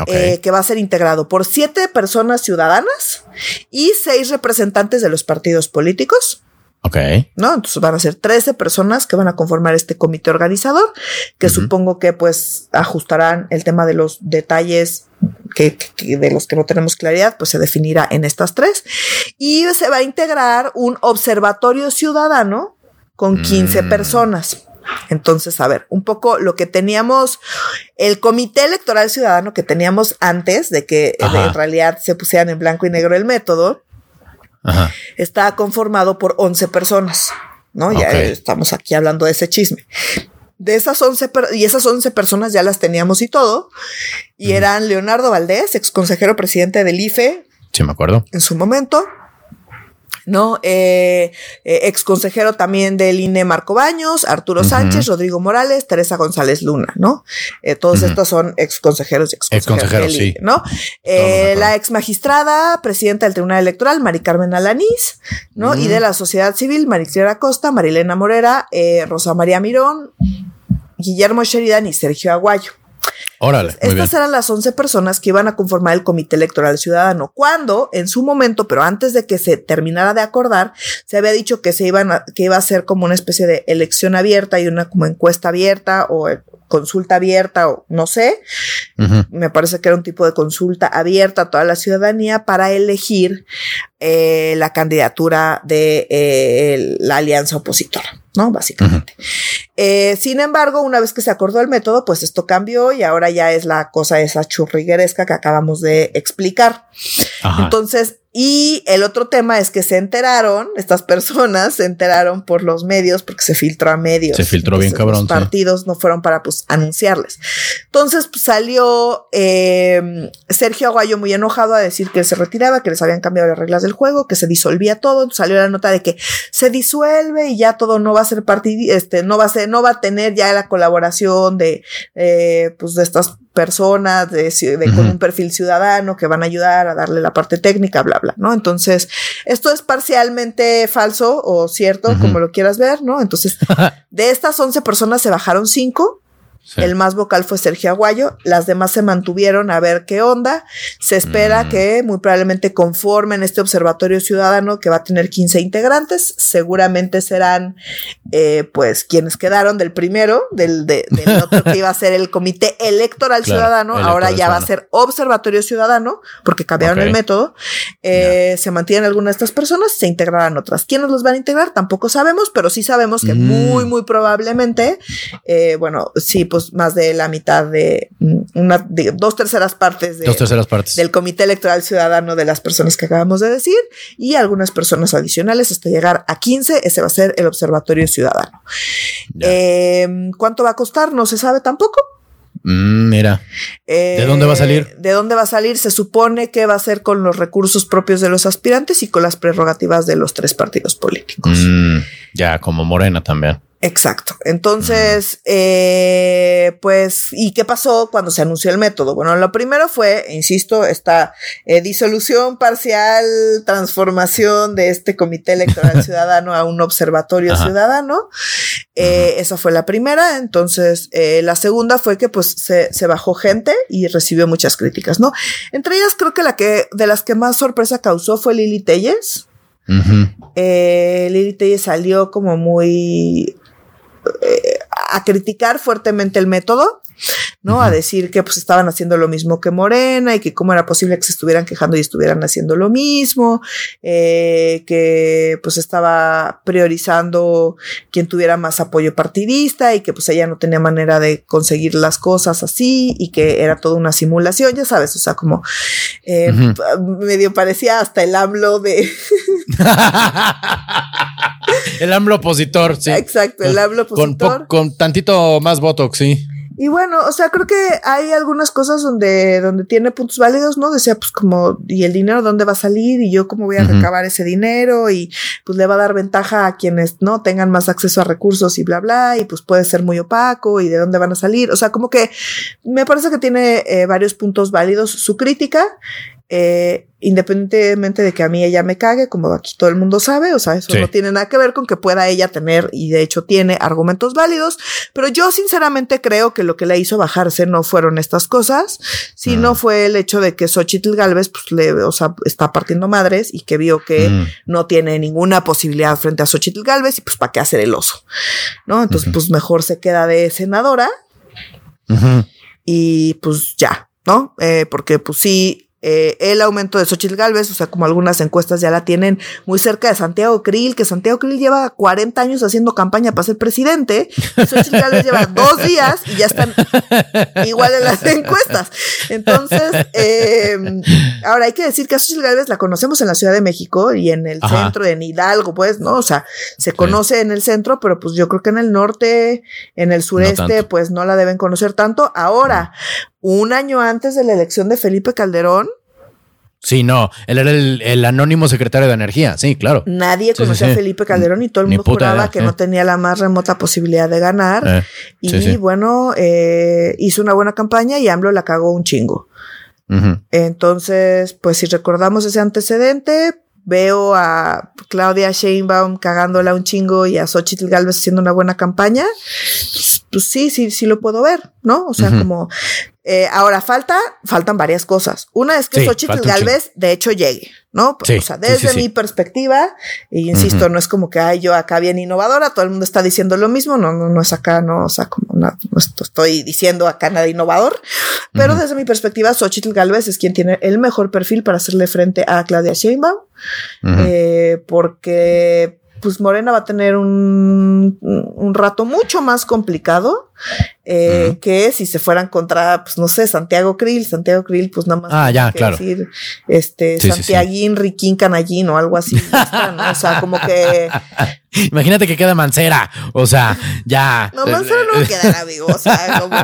eh, que va a ser integrado por siete personas ciudadanas y seis representantes de los partidos políticos. Ok. ¿No? Entonces van a ser 13 personas que van a conformar este comité organizador, que supongo que pues ajustarán el tema de los detalles que, de los que no tenemos claridad, pues se definirá en estas tres. Y se va a integrar un observatorio ciudadano con 15 mm. personas. Entonces, a ver, un poco lo que teníamos, el comité electoral ciudadano que teníamos antes de que en realidad se pusieran en blanco y negro el método, está conformado por 11 personas, ¿no? Ya estamos aquí hablando de ese chisme. De esas 11, y esas 11 personas ya las teníamos y todo, y eran Leonardo Valdés, ex consejero presidente del IFE. Sí, me acuerdo. En su momento. ¿No? Eh, eh, ex consejero también del INE Marco Baños, Arturo Sánchez, Rodrigo Morales, Teresa González Luna, ¿no? Eh, todos estos son ex consejeros y ex consejeros, sí. ¿no? la ex magistrada, presidenta del Tribunal Electoral, Mari Carmen Alanís, ¿no? Y de la sociedad civil, Maricela Costa, Marilena Morera, Rosa María Mirón, Guillermo Sheridan y Sergio Aguayo. Órale. Estas eran las 11 personas que iban a conformar el Comité Electoral Ciudadano. Cuando, en su momento, pero antes de que se terminara de acordar, se había dicho que se iban a, que iba a ser como una especie de elección abierta y una como encuesta abierta o consulta abierta o no sé. Me parece que era un tipo de consulta abierta a toda la ciudadanía para elegir eh, la candidatura de eh, la alianza opositora. ¿no? Básicamente. Eh, sin embargo, una vez que se acordó el método, pues esto cambió y ahora ya es la cosa esa churrigueresca que acabamos de explicar. Entonces, y el otro tema es que se enteraron, estas personas se enteraron por los medios, porque se filtró a medios. Se filtró bien cabrón. Los partidos no fueron para pues anunciarles. Entonces pues, salió eh, Sergio Aguayo muy enojado a decir que se retiraba, que les habían cambiado las reglas del juego, que se disolvía todo. Entonces, salió la nota de que se disuelve y ya todo no va a ser partido, este, no va a ser, no va a tener ya la colaboración de, eh, pues de estas personas de, con un perfil ciudadano que van a ayudar a darle la parte técnica, bla, bla, ¿no? Entonces, esto es parcialmente falso o cierto, como lo quieras ver, ¿no? Entonces, de estas 11 personas se bajaron 5 el más vocal fue Sergio Aguayo, las demás se mantuvieron a ver qué onda. Se espera mm. que muy probablemente conformen este observatorio ciudadano que va a tener 15 integrantes. Seguramente serán eh, pues quienes quedaron del primero, del, del otro que iba a ser el Comité Electoral Ciudadano, ahora ya va a ser Observatorio Ciudadano, porque cambiaron el método. Eh, se mantienen algunas de estas personas, se integrarán otras. ¿Quiénes los van a integrar? Tampoco sabemos, pero sí sabemos que mm. muy, muy probablemente, eh, bueno, sí, pues más de la mitad de mm, una, dos terceras partes de, dos terceras partes del Comité Electoral Ciudadano de las personas que acabamos de decir y algunas personas adicionales hasta llegar a 15. Ese va a ser el Observatorio Ciudadano. Em, ¿Cuánto va a costar? No se sabe tampoco. Mm, mira. ¿De dónde va a salir? Eh, ¿De dónde va a salir? Se supone que va a ser con los recursos propios de los aspirantes y con las prerrogativas de los tres partidos políticos. Mm, ya, como Morena también. Exacto. Entonces, eh, pues, ¿y qué pasó cuando se anunció el método? Bueno, lo primero fue, insisto, esta eh, disolución parcial, transformación de este Comité Electoral Ciudadano a un observatorio ciudadano. Eh, esa fue la primera. Entonces, la segunda fue que pues se, se, bajó gente y recibió muchas críticas, ¿no? Entre ellas creo que la que de las que más sorpresa causó fue Lili Telles. Lili Telles salió como muy eh, a criticar fuertemente el método. ¿No? A decir que pues estaban haciendo lo mismo que Morena y que cómo era posible que se estuvieran quejando y estuvieran haciendo lo mismo, eh, que pues estaba priorizando quien tuviera más apoyo partidista y que pues ella no tenía manera de conseguir las cosas así y que era toda una simulación, ya sabes, o sea, como eh, medio parecía hasta el AMLO de... el AMLO opositor, sí. Exacto, el AMLO opositor. Con, con tantito más Botox, sí. Y bueno, o sea, creo que hay algunas cosas donde, donde tiene puntos válidos, ¿no? Decía, pues como, ¿y el dinero dónde va a salir? Y yo cómo voy a recabar ese dinero y pues le va a dar ventaja a quienes no tengan más acceso a recursos y bla, bla, y pues puede ser muy opaco y de dónde van a salir. O sea, como que me parece que tiene eh, varios puntos válidos su crítica eh, independientemente de que a mí ella me cague, como aquí todo el mundo sabe, o sea, eso no tiene nada que ver con que pueda ella tener, y de hecho tiene argumentos válidos, pero yo sinceramente creo que lo que le hizo bajarse no fueron estas cosas, sino ah. fue el hecho de que Xochitl Galvez, pues le, o sea, está partiendo madres y que vio que mm. no tiene ninguna posibilidad frente a Xochitl Galvez y pues para qué hacer el oso, ¿no? Entonces, pues mejor se queda de senadora y pues ya, ¿no? Eh, porque pues sí, eh, el aumento de Xochitl Galvez, o sea, como algunas encuestas ya la tienen muy cerca de Santiago Krill, que Santiago Krill lleva 40 años haciendo campaña para ser presidente, Xochitl Galvez lleva dos días y ya están igual en las encuestas. Entonces, eh, ahora hay que decir que a Xochitl Galvez la conocemos en la Ciudad de México y en el centro, en Hidalgo, pues, ¿no? O sea, se conoce en el centro, pero pues yo creo que en el norte, en el sureste, pues no la deben conocer tanto. Ahora, un año antes de la elección de Felipe Calderón. Sí, no, él era el, anónimo secretario de Energía, sí, claro. Nadie conocía a Felipe Calderón y todo el mundo juraba que no tenía la más remota posibilidad de ganar. Eh, y bueno, eh, hizo una buena campaña y AMLO la cagó un chingo. Entonces, pues si recordamos ese antecedente, veo a Claudia Sheinbaum cagándola un chingo y a Xochitl Galvez haciendo una buena campaña, pues sí, sí, sí lo puedo ver, ¿no? O sea, como eh, ahora falta, faltan varias cosas. Una es que Xochitl Galvez de hecho llegue, ¿no? o sea, desde mi perspectiva, y insisto, no es como que hay yo acá bien innovadora, todo el mundo está diciendo lo mismo, no, no, no es acá, no, o sea, como no, estoy diciendo acá nada innovador, pero desde mi perspectiva, Xochitl Galvez es quien tiene el mejor perfil para hacerle frente a Claudia Sheinbaum, eh, porque pues Morena va a tener un, un rato mucho más complicado eh, que si se fueran contra, pues no sé, Santiago Krill, Santiago Krill, pues nada más. Ah, ya, claro. Decir, este, Santiaguín, Riquín, Canallín o algo así. O sea, como que. Imagínate que queda Mancera. O sea, ya. No, Mancera no va a quedar, amigo. O sea, como.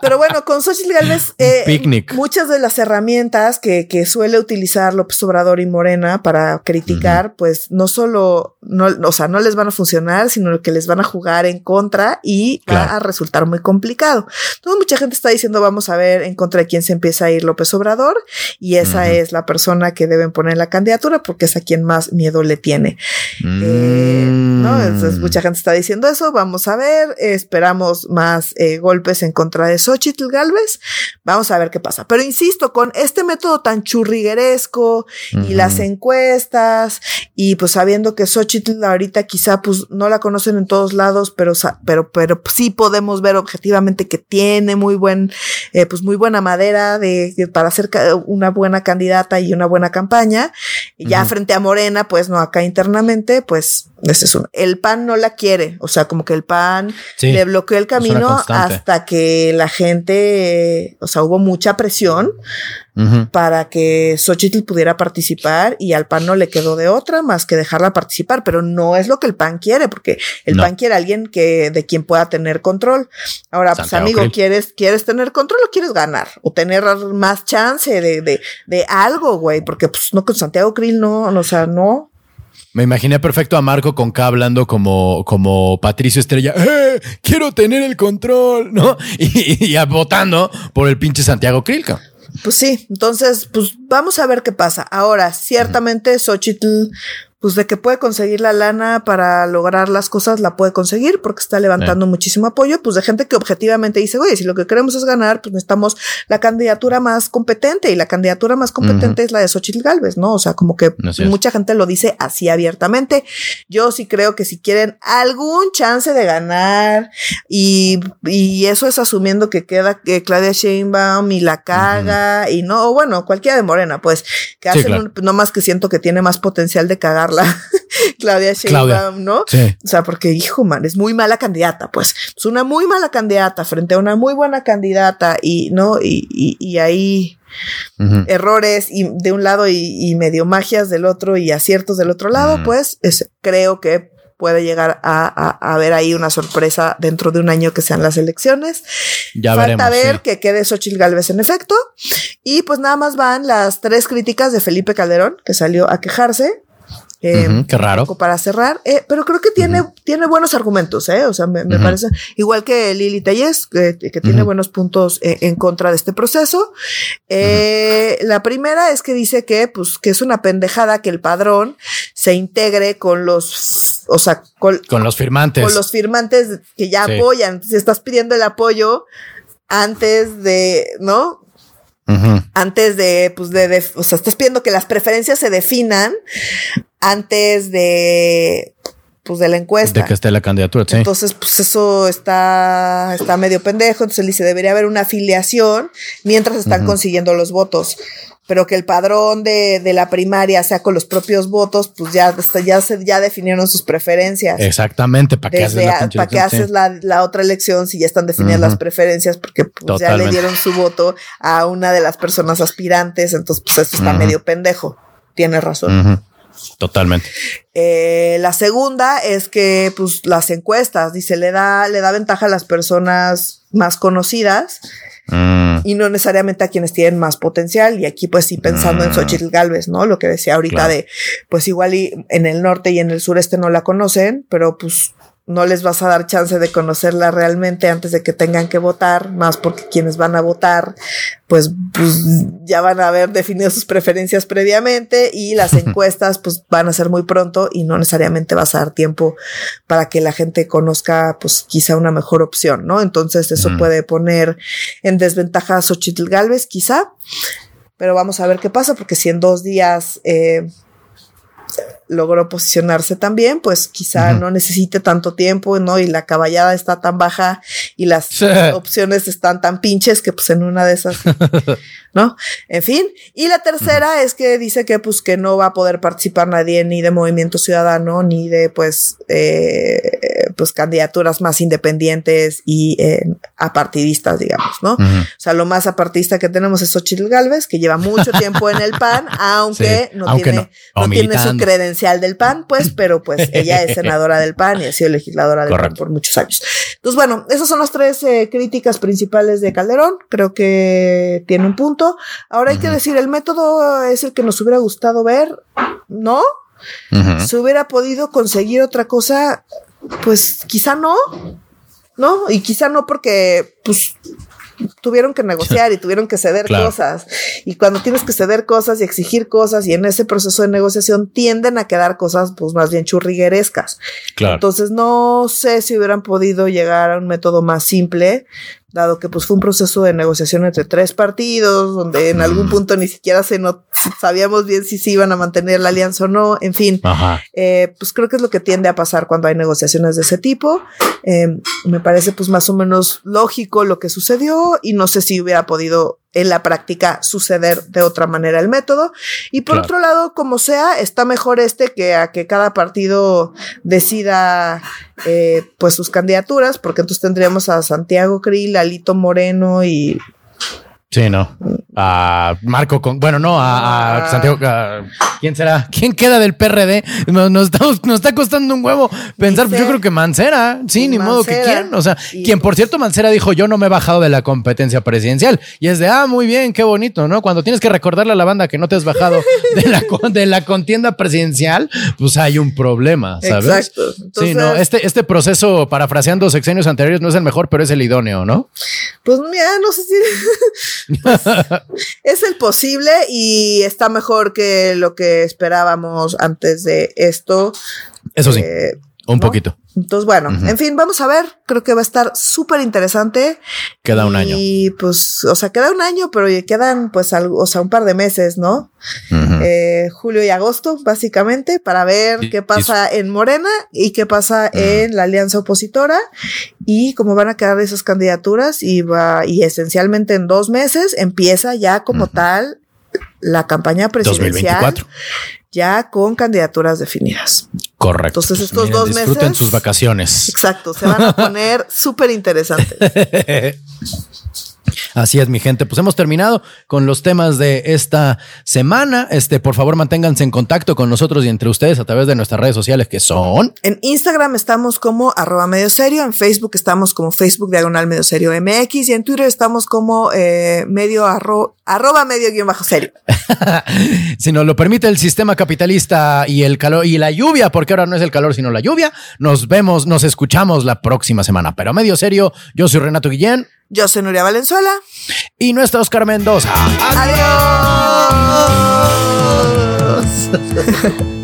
Pero bueno, con Xochitl Galvez, eh, Picnic. muchas de las herramientas que, que suele utilizar López Obrador y Morena para criticar, pues no solo, no, o sea, no les van a funcionar, sino que les van a jugar en contra y va a resultar muy complicado. Entonces mucha gente está diciendo vamos a ver en contra de quién se empieza a ir López Obrador y esa es la persona que deben poner en la candidatura porque es a quien más miedo le tiene. Eh, ¿no? Entonces mucha gente está diciendo eso, vamos a ver, esperamos más eh, golpes en contra de Xochitl Galvez, vamos a ver qué pasa. Pero insisto, con este método tan churrigueresco y las encuestas y pues sabiendo que Xochitl ahorita quizá pues no la conocen en todos lados, pero, pero, pero sí podemos ver objetivamente que tiene muy buen, eh, pues muy buena madera de, para ser una buena candidata y una buena campaña. Y ya frente a Morena, pues no, acá internamente, pues este es un, el PAN no la quiere, o sea, como que el PAN le bloqueó el camino hasta que la gente, o sea, hubo mucha presión para que Xochitl pudiera participar y al PAN no le quedó de otra más que dejarla participar, pero no es lo que el PAN quiere, porque el PAN quiere a alguien que de quien pueda tener control. Ahora, pues amigo, ¿quieres, ¿quieres tener control o quieres ganar? O tener más chance de, de, de algo, güey, porque pues no con Santiago Krill no, o sea, no. Me imaginé perfecto a Marco con K hablando como, como Patricio Estrella. ¡Eh! Quiero tener el control, ¿no? Y, votando por el pinche Santiago Krilka. Pues sí, entonces, pues vamos a ver qué pasa. Ahora, ciertamente Xochitl pues de que puede conseguir la lana para lograr las cosas, la puede conseguir porque está levantando muchísimo apoyo, pues de gente que objetivamente dice, oye, si lo que queremos es ganar, pues necesitamos la candidatura más competente y la candidatura más competente es la de Xochitl Galvez, ¿no? O sea, como que mucha gente lo dice así abiertamente. Yo sí creo que si quieren algún chance de ganar y, y eso es asumiendo que queda que Claudia Sheinbaum y la caga y no, o bueno, cualquiera de Morena, pues, que hacen no más que siento que tiene más potencial de cagar Claudia Sheinbaum, ¿no? O sea, porque, hijo, man, es muy mala candidata, pues. Es una muy mala candidata frente a una muy buena candidata y, ¿no? Y, y, ahí errores y de un lado y, medio magias del otro y aciertos del otro lado, pues es, creo que puede llegar a, haber ahí una sorpresa dentro de un año que sean las elecciones. Ya Falta ver que quede Xochitl Galvez en efecto. Y pues nada más van las tres críticas de Felipe Calderón, que salió a quejarse. Eh, qué raro. Para cerrar, eh, pero creo que tiene, tiene buenos argumentos, ¿eh? O sea, me, parece igual que Lili Telles, que, tiene buenos puntos eh, en contra de este proceso. La primera es que dice que, pues, que es una pendejada que el padrón se integre con los, o sea, con, los firmantes. Con los firmantes que ya apoyan. Si estás pidiendo el apoyo antes de, ¿no? Antes de, pues, de, o sea, estás pidiendo que las preferencias se definan antes de, pues, de la encuesta. De que esté la candidatura, sí. Entonces, pues, eso está, está medio pendejo. Entonces, él dice, debería haber una afiliación mientras están consiguiendo los votos pero que el padrón de, de, la primaria sea con los propios votos, pues ya, ya, se, ya definieron sus preferencias. Exactamente, ¿para qué haces, la, ¿para qué haces la, la, otra elección si ya están definidas las preferencias? Porque pues, ya le dieron su voto a una de las personas aspirantes, entonces pues eso está medio pendejo. Tiene razón. Totalmente. Eh, la segunda es que, pues, las encuestas, dice, le da, le da ventaja a las personas más conocidas Mm. Y no necesariamente a quienes tienen más potencial. Y aquí, pues sí, pensando en mm. Xochitl Galvez, ¿no? Lo que decía ahorita de, pues igual y en el norte y en el sureste no la conocen, pero pues no les vas a dar chance de conocerla realmente antes de que tengan que votar, más porque quienes van a votar, pues, pues ya van a haber definido sus preferencias previamente y las encuestas pues van a ser muy pronto y no necesariamente vas a dar tiempo para que la gente conozca pues quizá una mejor opción, ¿no? Entonces eso puede poner en desventaja a Xochitl Galvez quizá, pero vamos a ver qué pasa porque si en dos días eh, logró posicionarse también, pues quizá no necesite tanto tiempo, ¿no? Y la caballada está tan baja y las opciones están tan pinches que pues en una de esas, ¿no? En fin. Y la tercera es que dice que pues que no va a poder participar nadie ni de Movimiento Ciudadano ni de pues, eh, pues candidaturas más independientes y eh, apartidistas, digamos, ¿no? O sea, lo más apartista que tenemos es Xochitl Galvez, que lleva mucho tiempo en el PAN, aunque no tiene, no tiene su credencial del PAN, pues, pero pues ella es senadora del PAN y ha sido legisladora del PAN por muchos años. Entonces, bueno, esas son las tres eh, críticas principales de Calderón. Creo que tiene un punto. Ahora hay que decir, el método es el que nos hubiera gustado ver, ¿no? Si hubiera podido conseguir otra cosa, pues quizá no, ¿no? Y quizá no porque, pues, tuvieron que negociar y tuvieron que ceder cosas. Y cuando tienes que ceder cosas y exigir cosas y en ese proceso de negociación tienden a quedar cosas pues más bien churriguerescas. Entonces no sé si hubieran podido llegar a un método más simple dado que pues fue un proceso de negociación entre tres partidos, donde en algún punto ni siquiera se no sabíamos bien si se iban a mantener la alianza o no, en fin, eh, pues creo que es lo que tiende a pasar cuando hay negociaciones de ese tipo. Eh, me parece pues más o menos lógico lo que sucedió y no sé si hubiera podido en la práctica suceder de otra manera el método. Y por otro lado, como sea, está mejor este que a que cada partido decida eh, pues sus candidaturas, porque entonces tendríamos a Santiago Krill, a Lito Moreno y Sí, no. A Marco con, bueno, no, a, ah. Santiago. ¿Quién será? ¿Quién queda del PRD? Nos, estamos, nos está costando un huevo pensar. Pues yo creo que Mancera. Sí, ni modo que quién. O sea, quien por cierto, Mancera dijo: Yo no me he bajado de la competencia presidencial. Y es de, ah, muy bien, qué bonito, ¿no? Cuando tienes que recordarle a la banda que no te has bajado de la, de la contienda presidencial, pues hay un problema, ¿sabes? Exacto. sí, no. Este, este proceso, parafraseando sexenios anteriores, no es el mejor, pero es el idóneo, ¿no? Pues mira, no sé si. Pues, es el posible y está mejor que lo que esperábamos antes de esto. Eso sí. Eh, un poquito. Entonces, bueno, en fin, vamos a ver. Creo que va a estar súper interesante. Queda un año. Y pues, o sea, queda un año, pero quedan pues algo, o sea, un par de meses, ¿no? Eh, julio y agosto, básicamente, para ver qué pasa en Morena y qué pasa en la alianza opositora y cómo van a quedar esas candidaturas y va, y esencialmente en dos meses empieza ya como tal la campaña presidencial. 2024 ya con candidaturas definidas. Correcto. Entonces pues estos dos meses. Disfruten sus vacaciones. Exacto, se van a poner súper interesantes. Así es, mi gente. Pues hemos terminado con los temas de esta semana. Este, por favor, manténganse en contacto con nosotros y entre ustedes a través de nuestras redes sociales que son. En Instagram estamos como arroba medio serio, en Facebook estamos como Facebook diagonal medio serio MX y en Twitter estamos como eh, medio arroba medio guion bajo serio. si nos lo permite el sistema capitalista y el calor y la lluvia, porque ahora no es el calor sino la lluvia, nos vemos, nos escuchamos la próxima semana. Pero medio serio, yo soy Renato Guillén. Yo soy Nuria Valenzuela. Y nuestro Oscar Mendoza. Adiós.